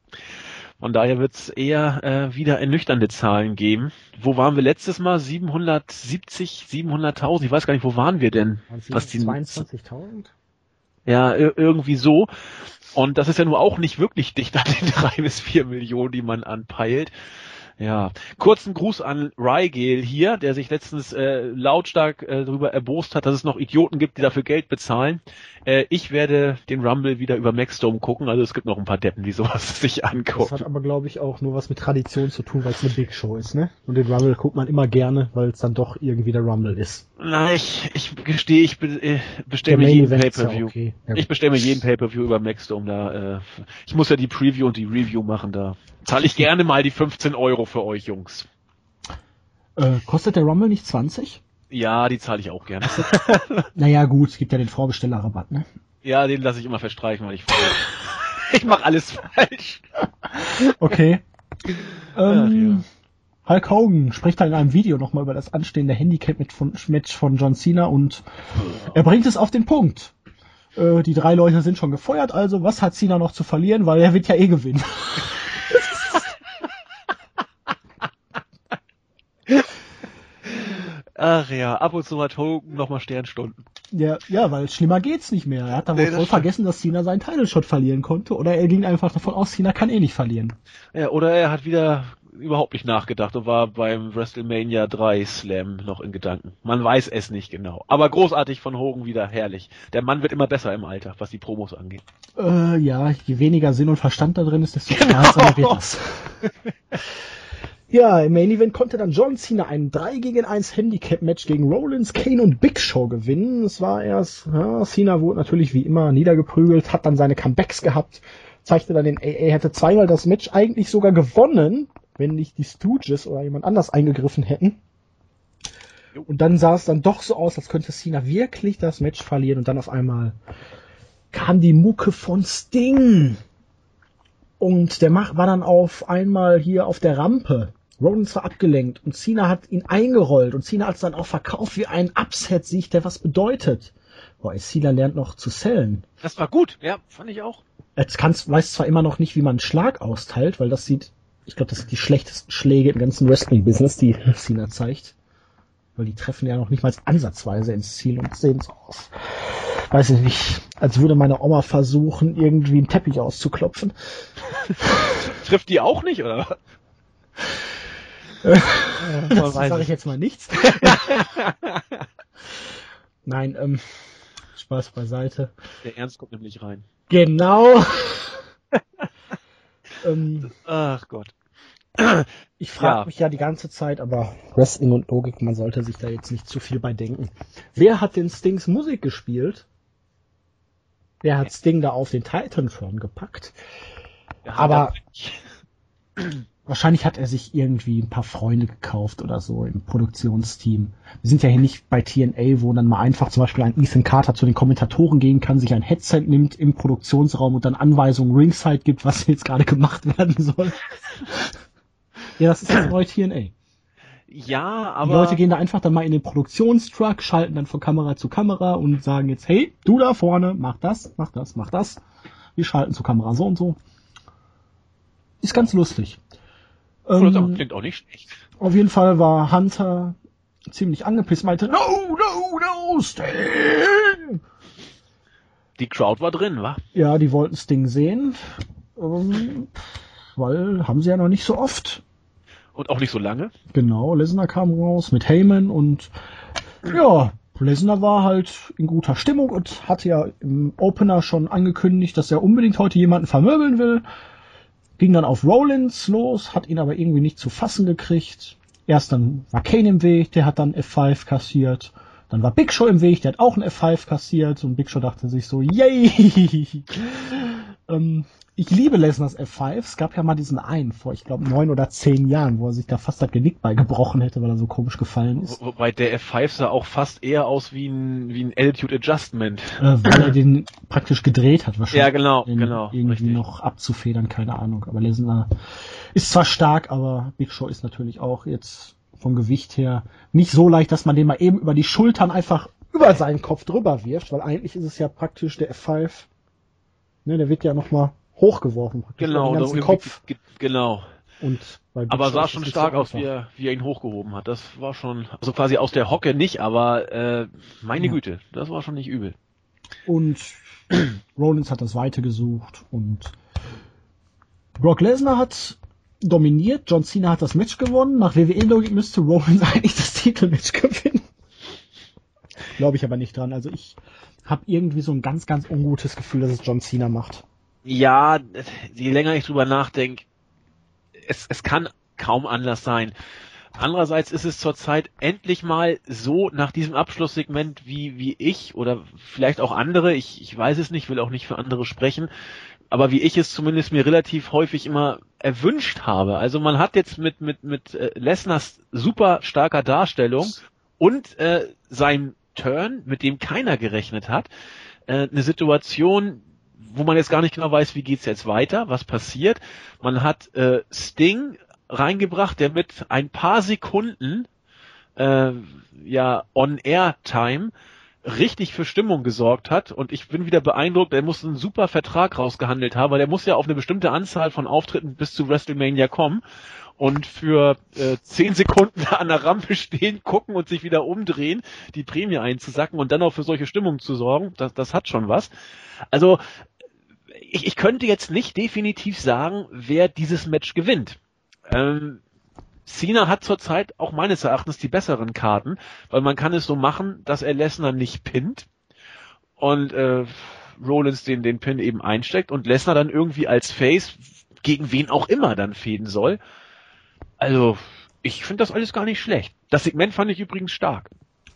B: Von daher wird es eher äh, wieder ernüchternde Zahlen geben. Wo waren wir letztes Mal? 770, 700.000? Ich weiß gar nicht, wo waren wir denn?
A: 22.000?
B: Ja, irgendwie so. Und das ist ja nur auch nicht wirklich dicht an den drei bis vier Millionen, die man anpeilt. Ja, kurzen Gruß an Rygale hier, der sich letztens äh, lautstark äh, darüber erbost hat, dass es noch Idioten gibt, die dafür Geld bezahlen. Äh, ich werde den Rumble wieder über Maxdome gucken, also es gibt noch ein paar Deppen, die sowas sich angucken.
A: Das hat aber, glaube ich, auch nur was mit Tradition zu tun, weil es eine Big Show ist, ne? Und den Rumble guckt man immer gerne, weil es dann doch irgendwie der Rumble ist.
B: Na, ich, ich gestehe, ich be, äh, bestelle mir jeden Pay-Per-View. Ja okay. ja, ich bestelle mir jeden Pay-Per-View über Maxdome, da, äh, ich muss ja die Preview und die Review machen, da zahle ich gerne mal die 15 Euro für euch, Jungs.
A: Äh, kostet der Rumble nicht 20?
B: Ja, die zahle ich auch gerne.
A: naja, gut, es gibt ja den Vorbestellerrabatt, ne?
B: Ja, den lasse ich immer verstreichen, weil ich ich mache alles falsch.
A: Okay. ähm, ja. Hulk Hogan spricht da in einem Video nochmal über das anstehende Handicap-Match von John Cena und er bringt es auf den Punkt. Äh, die drei Leute sind schon gefeuert, also was hat Cena noch zu verlieren, weil er wird ja eh gewinnen.
B: Ach ja, ab und zu hat Hogan nochmal Sternstunden.
A: Ja, ja, weil schlimmer geht's nicht mehr. Er hat da wohl
B: Nee, das
A: voll vergessen, dass Cena seinen Title Shot verlieren konnte. Oder er ging einfach davon aus, Cena kann eh nicht verlieren.
B: Ja, oder er hat wieder überhaupt nicht nachgedacht und war beim WrestleMania 3 Slam noch in Gedanken. Man weiß es nicht genau. Aber großartig von Hogan wieder herrlich. Der Mann wird immer besser im Alter, was die Promos angeht.
A: Äh, ja, je weniger Sinn und Verstand da drin ist, desto unterhaltsamer wird das. Ja, im Main Event konnte dann John Cena ein 3 gegen 1 Handicap-Match gegen Rollins, Kane und Big Show gewinnen. Es war erst, ja, Cena wurde natürlich wie immer niedergeprügelt, hat dann seine Comebacks gehabt, zeigte dann den, er hätte zweimal das Match eigentlich sogar gewonnen, wenn nicht die Stooges oder jemand anders eingegriffen hätten. Und dann sah es dann doch so aus, als könnte Cena wirklich das Match verlieren und dann auf einmal kam die Mucke von Sting. Und der Mach war dann auf einmal hier auf der Rampe. Rollins war abgelenkt und Cena hat ihn eingerollt und Cena hat es dann auch verkauft wie ein Upset-Sieg, der was bedeutet. Boah, Cena lernt noch zu sellen.
B: Das war gut, ja, fand ich auch.
A: Jetzt kannst, weiß zwar immer noch nicht, wie man einen Schlag austeilt, weil das sieht, ich glaube, das sind die schlechtesten Schläge im ganzen Wrestling-Business, die Cena zeigt. Weil die treffen ja noch nicht mal ansatzweise ins Ziel und sehen so aus. Weiß ich nicht, als würde meine Oma versuchen, irgendwie einen Teppich auszuklopfen.
B: Trifft die auch nicht, oder?
A: Das sage ich jetzt mal nichts. Nein, ähm, Spaß beiseite.
B: Der Ernst kommt nämlich rein.
A: Genau. ähm,
B: Ach Gott.
A: ich frage
B: Ja.
A: mich ja die ganze Zeit, aber Wrestling und Logik, man sollte sich da jetzt nicht zu viel bei denken. Wer hat den Stings Musik gespielt? Wer hat Sting da auf den Titan Throne gepackt?
B: Der
A: Aber- Wahrscheinlich hat er sich irgendwie ein paar Freunde gekauft oder so im Produktionsteam. Wir sind ja hier nicht bei TNA, wo dann mal einfach zum Beispiel ein Ethan Carter zu den Kommentatoren gehen kann, sich ein Headset nimmt im Produktionsraum und dann Anweisungen ringside gibt, was jetzt gerade gemacht werden soll. ja, das ist das neue TNA.
B: ja,
A: Die
B: aber
A: Leute gehen da einfach dann mal in den Produktionstruck, schalten dann von Kamera zu Kamera und sagen jetzt, hey, du da vorne, mach das, mach das, mach das. Wir schalten zur Kamera so und so. Ist ganz lustig.
B: Das
A: Ähm,
B: klingt auch nicht schlecht.
A: auf jeden Fall war Hunter ziemlich angepisst, meinte, no, no, no, Sting!
B: Die Crowd war drin, wa?
A: Ja, die wollten Sting sehen, ähm, weil haben sie ja noch nicht so oft.
B: Und auch nicht so lange.
A: Genau, Lesnar kam raus mit Heyman und ja, Lesnar war halt in guter Stimmung und hatte ja im Opener schon angekündigt, dass er unbedingt heute jemanden vermöbeln will. Ging dann auf Rollins los, hat ihn aber irgendwie nicht zu fassen gekriegt. Erst dann war Kane im Weg, der hat dann F5 kassiert. Dann war Big Show im Weg, der hat auch ein F5 kassiert und Big Show dachte sich so, yay! ähm, ich liebe Lesners F5. Es gab ja mal diesen einen vor, ich glaube, neun oder zehn Jahren, wo er sich da fast das Genick beigebrochen hätte, weil er so komisch gefallen ist.
B: Wo- Wobei der F5 sah auch fast eher aus wie ein, wie ein Attitude Adjustment.
A: Äh, weil er den praktisch gedreht hat, wahrscheinlich.
B: Ja, genau,
A: den
B: genau,
A: Irgendwie
B: richtig.
A: noch abzufedern, keine Ahnung. Aber Lesnar ist zwar stark, aber Big Show ist natürlich auch jetzt vom Gewicht her nicht so leicht, dass man den mal eben über die Schultern einfach über seinen Kopf drüber wirft, weil eigentlich ist es ja praktisch der F5. Ne, der wird ja nochmal hochgeworfen. Praktisch
B: Genau,
A: den ganzen Kopf.
B: ge- genau.
A: Und
B: Aber sah schon stark
A: so
B: aus, wie er, wie er ihn hochgehoben hat. Das war schon, also quasi aus der Hocke nicht, aber äh, meine
A: Ja.
B: Güte, das war schon nicht übel.
A: Und Rollins hat das Weite gesucht und Brock Lesnar hat dominiert. John Cena hat das Match gewonnen. Nach WWE-Logik müsste Rollins eigentlich das Titelmatch gewinnen. Glaube ich aber nicht dran. Also ich habe irgendwie so ein ganz, ganz ungutes Gefühl, dass es John Cena macht.
B: Ja, je länger ich drüber nachdenke, es, es kann kaum anders sein. Andererseits ist es zurzeit endlich mal so nach diesem Abschlusssegment wie, wie ich oder vielleicht auch andere, ich, ich weiß es nicht, will auch nicht für andere sprechen, aber wie ich es zumindest mir relativ häufig immer erwünscht habe. Also man hat jetzt mit, mit, mit äh, Lesners super starker Darstellung und äh, seinem Turn, mit dem keiner gerechnet hat, äh, eine Situation, wo man jetzt gar nicht genau weiß, wie geht's jetzt weiter, was passiert. Man hat äh, Sting reingebracht, der mit ein paar Sekunden äh, ja On-Air-Time richtig für Stimmung gesorgt hat und ich bin wieder beeindruckt, er muss einen super Vertrag rausgehandelt haben, weil er muss ja auf eine bestimmte Anzahl von Auftritten bis zu WrestleMania kommen und für äh, zehn Sekunden an der Rampe stehen, gucken und sich wieder umdrehen, die Prämie einzusacken und dann auch für solche Stimmung zu sorgen, das, das hat schon was. Also ich, ich könnte jetzt nicht definitiv sagen, wer dieses Match gewinnt. Ähm, Cena hat zurzeit auch meines Erachtens die besseren Karten, weil man kann es so machen, dass er Lesnar nicht pinnt und äh, Rollins den, den Pin eben einsteckt und Lesnar dann irgendwie als Face gegen wen auch immer dann fäden soll. Also, ich finde das alles gar nicht schlecht. Das Segment fand ich übrigens stark.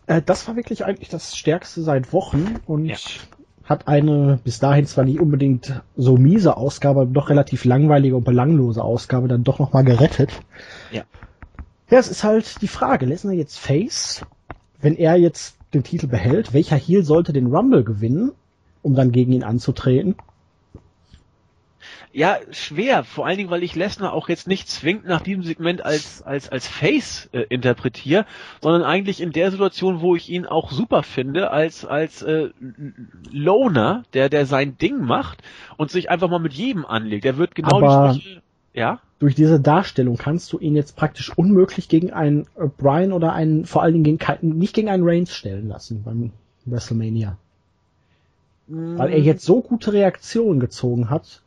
A: Äh, das war wirklich eigentlich das Stärkste seit Wochen und ja. Hat eine bis dahin zwar nicht unbedingt so miese Ausgabe, aber doch relativ langweilige und belanglose Ausgabe dann doch nochmal gerettet.
B: Ja.
A: Ja, es ist halt die Frage, Lesnar jetzt Face, wenn er jetzt den Titel behält, welcher Heel sollte den Rumble gewinnen, um dann gegen ihn anzutreten?
B: Ja, schwer. Vor allen Dingen, weil ich Lesnar auch jetzt nicht zwingend nach diesem Segment als, als, als Face äh, interpretiere, sondern eigentlich in der Situation, wo ich ihn auch super finde, als, als äh, Loner, der, der sein Ding macht und sich einfach mal mit jedem anlegt. Er wird genau
A: Aber die Sprüche, ja? Durch diese Darstellung kannst du ihn jetzt praktisch unmöglich gegen einen äh, Brian oder einen, vor allen Dingen gegen, nicht gegen einen Reigns stellen lassen beim WrestleMania. Mm. Weil er jetzt so gute Reaktionen gezogen hat,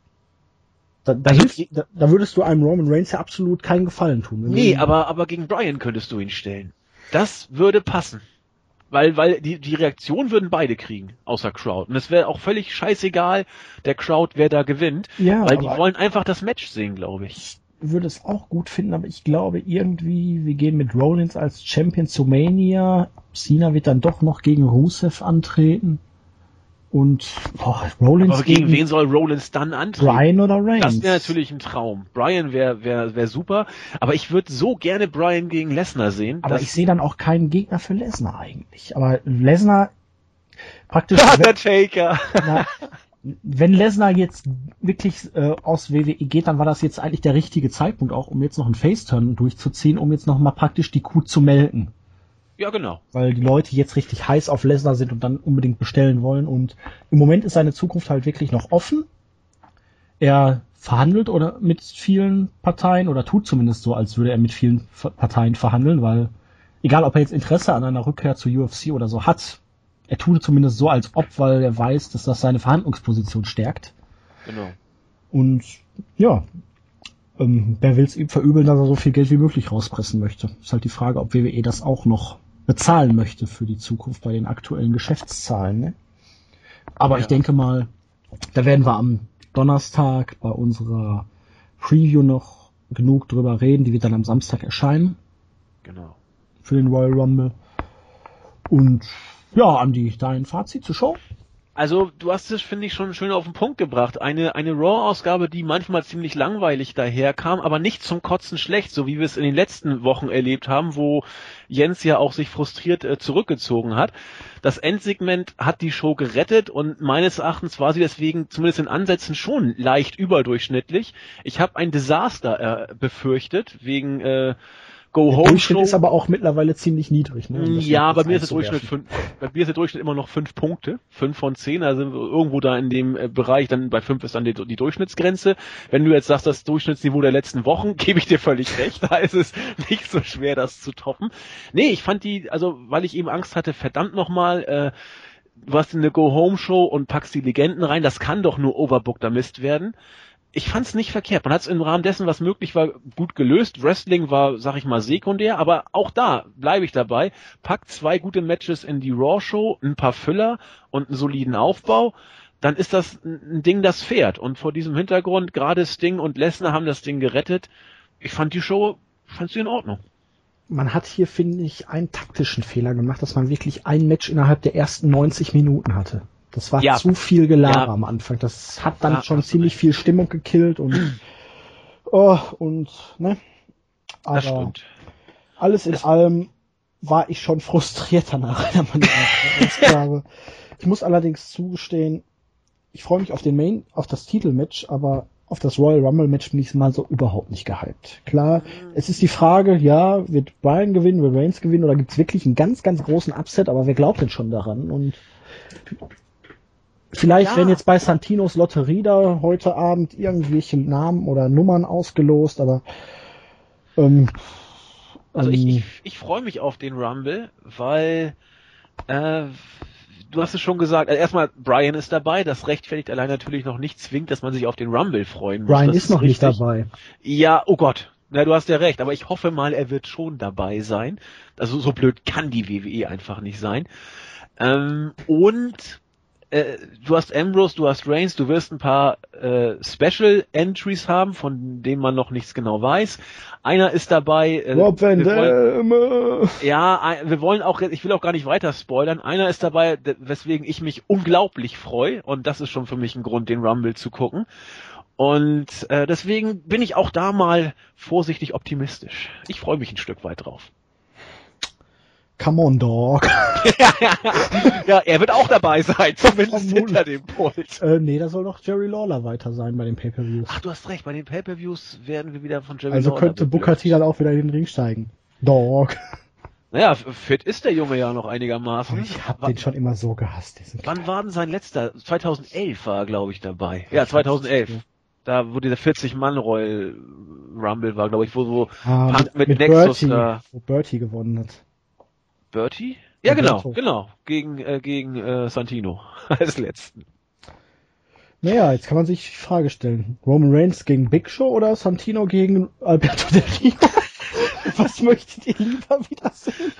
A: da, da, also, hilft, da, da, würdest du einem Roman Reigns ja absolut keinen Gefallen tun.
B: Nee, aber, aber gegen Brian könntest du ihn stellen. Das würde passen. Weil, weil die, die Reaktion würden beide kriegen, außer Crowd. Und es wäre auch völlig scheißegal, der Crowd, wer da gewinnt. Ja, weil die wollen einfach das Match sehen, glaube ich.
A: Ich würde es auch gut finden, aber ich glaube irgendwie, wir gehen mit Rollins als Champion zu Mania. Cena wird dann doch noch gegen Rusev antreten. Und
B: boah, Rollins Aber gegen, gegen wen soll Rollins dann antreten?
A: Brian oder Reigns?
B: Das wäre natürlich ein Traum. Brian wäre wär, wär super, aber ich würde so gerne Brian gegen Lesnar sehen.
A: Aber ich sehe dann auch keinen Gegner für Lesnar eigentlich. Aber Lesnar praktisch.
B: der Taker.
A: Na, wenn Lesnar jetzt wirklich äh, aus WWE geht, dann war das jetzt eigentlich der richtige Zeitpunkt auch, um jetzt noch einen Face-Turn durchzuziehen, um jetzt noch mal praktisch die Kuh zu melken.
B: Ja, genau.
A: Weil die Leute jetzt richtig heiß auf Lesnar sind und dann unbedingt bestellen wollen. Und im Moment ist seine Zukunft halt wirklich noch offen. Er verhandelt oder mit vielen Parteien oder tut zumindest so, als würde er mit vielen Parteien verhandeln, weil egal ob er jetzt Interesse an einer Rückkehr zur UFC oder so hat, er tut zumindest so, als ob, weil er weiß, dass das seine Verhandlungsposition stärkt.
B: Genau.
A: Und ja, ähm, wer will es ihm verübeln, dass er so viel Geld wie möglich rauspressen möchte? Ist halt die Frage, ob WWE das auch noch bezahlen möchte für die Zukunft bei den aktuellen Geschäftszahlen. Ne? Aber ja. ich denke mal, da werden wir am Donnerstag bei unserer Preview noch genug drüber reden. Die wird dann am Samstag erscheinen.
B: Genau.
A: Für den Royal Rumble. Und ja, Andi, dein Fazit zur Show?
B: Also du hast es, finde ich, schon schön auf den Punkt gebracht. Eine, eine Raw-Ausgabe, die manchmal ziemlich langweilig daherkam, aber nicht zum Kotzen schlecht, so wie wir es in den letzten Wochen erlebt haben, wo Jens ja auch sich frustriert äh, zurückgezogen hat. Das Endsegment hat die Show gerettet und meines Erachtens war sie deswegen zumindest in Ansätzen schon leicht überdurchschnittlich. Ich habe ein Desaster äh, befürchtet wegen äh,
A: Go-Home-Show. ist aber auch mittlerweile ziemlich niedrig. Ne?
B: Um ja, bei mir ist der Durchschnitt fünf, bei mir ist der Durchschnitt immer noch fünf Punkte, fünf von zehn, also irgendwo da in dem äh, Bereich, dann bei fünf ist dann die, die Durchschnittsgrenze. Wenn du jetzt sagst, das Durchschnittsniveau der letzten Wochen, gebe ich dir völlig recht, da ist es nicht so schwer, das zu toppen. Nee, ich fand die, also weil ich eben Angst hatte, verdammt nochmal, äh, du hast eine Go-Home-Show und packst die Legenden rein, das kann doch nur overbookter Mist werden ich fand es nicht verkehrt. Man hat es im Rahmen dessen, was möglich war, gut gelöst. Wrestling war, sag ich mal, sekundär, aber auch da bleibe ich dabei. Packt zwei gute Matches in die Raw-Show, ein paar Füller und einen soliden Aufbau. Dann ist das ein Ding, das fährt. Und vor diesem Hintergrund, gerade Sting und Lesnar haben das Ding gerettet. Ich fand die Show, fand sie in Ordnung.
A: Man hat hier, finde ich, einen taktischen Fehler gemacht, dass man wirklich ein Match innerhalb der ersten 90 Minuten hatte. Das war ja. zu viel Gelaber ja. am Anfang. Das hat dann ja, schon ziemlich viel Stimmung gekillt und oh, und ne. Aber alles in das allem war ich schon frustriert danach. ich muss allerdings zugestehen, ich freue mich auf den Main, auf das Titelmatch, aber auf das Royal Rumble Match bin ich mal so überhaupt nicht gehypt. Klar, mhm. es ist die Frage, ja, wird Brian gewinnen, wird Reigns gewinnen oder gibt es wirklich einen ganz, ganz großen Upset, aber wer glaubt denn schon daran? Und Vielleicht, ja. wenn jetzt bei Santinos Lotterie da heute Abend irgendwelche Namen oder Nummern ausgelost, aber
B: Ähm, also ich, ich, ich freue mich auf den Rumble, weil äh, du hast es schon gesagt, also erstmal Brian ist dabei, das rechtfertigt allein natürlich noch nicht zwingt, dass man sich auf den Rumble freuen muss.
A: Brian
B: das
A: ist noch richtig. nicht dabei.
B: Ja, oh Gott. Na, du hast ja recht, aber ich hoffe mal, er wird schon dabei sein. Also so blöd kann die WWE einfach nicht sein. Ähm, und äh, du hast Ambrose, du hast Reigns, du wirst ein paar äh, Special Entries haben, von denen man noch nichts genau weiß. Einer ist dabei.
A: Äh, Rob Van Damme.
B: Ja, wir wollen auch, ich will auch gar nicht weiter spoilern. Einer ist dabei, weswegen ich mich unglaublich freue und das ist schon für mich ein Grund, den Rumble zu gucken. Und äh, deswegen bin ich auch da mal vorsichtig optimistisch. Ich freue mich ein Stück weit drauf.
A: Come on, Dog.
B: ja, er wird auch dabei sein, zumindest hinter dem Pult.
A: Äh, nee, da soll doch Jerry Lawler weiter sein bei den Pay-Per-Views.
B: Ach, du hast recht, bei den Pay-Per-Views werden wir wieder von
A: Jerry also Lawler. Also könnte Booker T dann auch wieder in den Ring steigen. Dog.
B: Naja, fit ist der Junge ja noch einigermaßen.
A: ich hab den schon immer so gehasst.
B: Wann war denn sein letzter? 2011 war er, glaube ich, dabei. Ja, 2011 da wo dieser 40 Mann Royal Rumble war, glaube ich, wo so
A: ah, mit, mit, mit Nexus Bertie, da wo Bertie gewonnen hat.
B: Bertie? Ja, genau, Berto. genau, gegen äh, gegen äh, Santino als letzten.
A: Naja, jetzt kann man sich die Frage stellen. Roman Reigns gegen Big Show oder Santino gegen Alberto Del Rio? Was möchtet ihr lieber wiedersehen?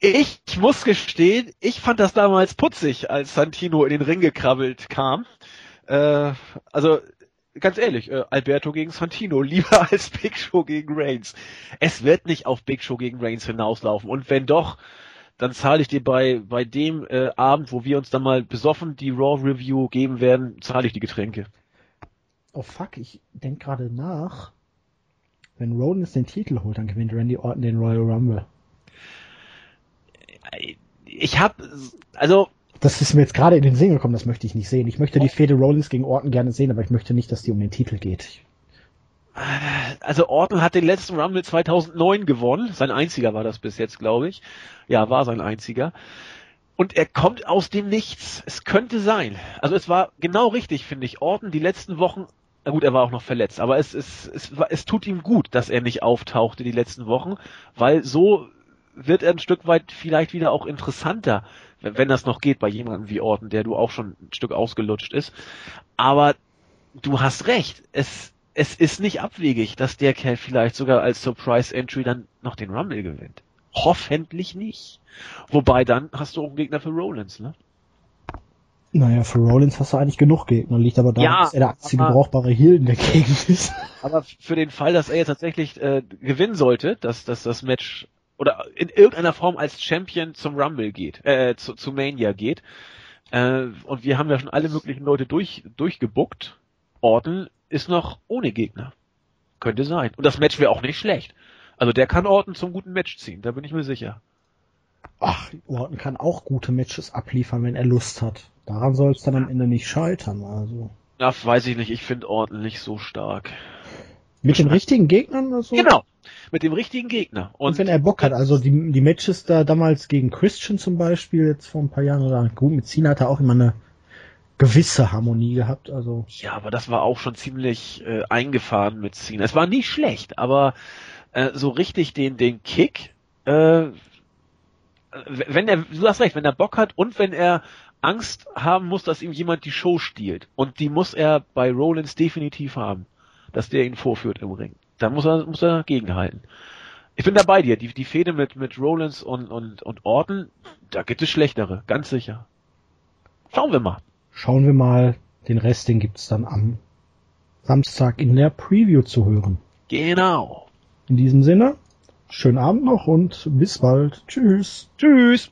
B: Ich muss gestehen, ich fand das damals putzig, als Santino in den Ring gekrabbelt kam. Äh, also ganz ehrlich, äh, Alberto gegen Santino lieber als Big Show gegen Reigns. Es wird nicht auf Big Show gegen Reigns hinauslaufen. Und wenn doch, dann zahle ich dir bei, bei dem äh, Abend, wo wir uns dann mal besoffen die Raw Review geben werden, zahle ich die Getränke.
A: Oh fuck, ich denk gerade nach. Wenn Rollins den Titel holt, dann gewinnt Randy Orton den Royal Rumble.
B: Ich hab, also
A: das ist mir jetzt gerade in den Sinn gekommen, das möchte ich nicht sehen. Ich möchte die Fede Rollins gegen Orton gerne sehen, aber ich möchte nicht, dass die um den Titel geht.
B: Also Orton hat den letzten Rumble 2009 gewonnen. Sein einziger war das bis jetzt, glaube ich. Ja, war sein einziger. Und er kommt aus dem Nichts. Es könnte sein. Also es war genau richtig, finde ich. Orton die letzten Wochen, na gut, er war auch noch verletzt, aber es, es, es, es tut ihm gut, dass er nicht auftauchte die letzten Wochen, weil so wird er ein Stück weit vielleicht wieder auch interessanter wenn das noch geht bei jemandem wie Orton, der du auch schon ein Stück ausgelutscht ist. Aber du hast recht, es, es ist nicht abwegig, dass der Kerl vielleicht sogar als Surprise Entry dann noch den Rumble gewinnt. Hoffentlich nicht. Wobei dann hast du auch einen Gegner für Rollins, ne?
A: Naja, für Rollins hast du eigentlich genug Gegner. Liegt aber daran, ja, dass er der einzige brauchbare Heal in der Gegend ist.
B: Aber für den Fall, dass er jetzt tatsächlich äh, gewinnen sollte, dass, dass das Match oder in irgendeiner Form als Champion zum Rumble geht, äh, zu, zu Mania geht. Äh, und wir haben ja schon alle möglichen Leute durch, durchgebuckt. Orton ist noch ohne Gegner. Könnte sein. Und das Match wäre auch nicht schlecht. Also der kann Orton zum guten Match ziehen, da bin ich mir sicher.
A: Ach, Orton kann auch gute Matches abliefern, wenn er Lust hat. Daran soll es dann am Ende nicht scheitern, also.
B: Ja, weiß ich nicht, ich finde Orton nicht so stark.
A: Mit den richtigen Gegnern oder so?
B: Genau, mit dem richtigen Gegner.
A: Und, und wenn er Bock hat, also die, die Matches da damals gegen Christian zum Beispiel, jetzt vor ein paar Jahren, oder gut, mit Cena hat er auch immer eine gewisse Harmonie gehabt, also.
B: Ja, aber das war auch schon ziemlich äh, eingefahren mit Cena. Es war nicht schlecht, aber äh, so richtig den, den Kick, äh, wenn er, du hast recht, wenn er Bock hat und wenn er Angst haben muss, dass ihm jemand die Show stiehlt. Und die muss er bei Rollins definitiv haben dass der ihn vorführt im Ring. Da muss er, muss er gegenhalten. Ich bin da bei dir. Die, die Fehde mit, mit Rollins und, und, und Orton, da gibt es schlechtere, ganz sicher. Schauen wir mal.
A: Schauen wir mal. Den Rest, den gibt's dann am Samstag in der Preview zu hören.
B: Genau.
A: In diesem Sinne, schönen Abend noch und bis bald. Tschüss.
B: Tschüss.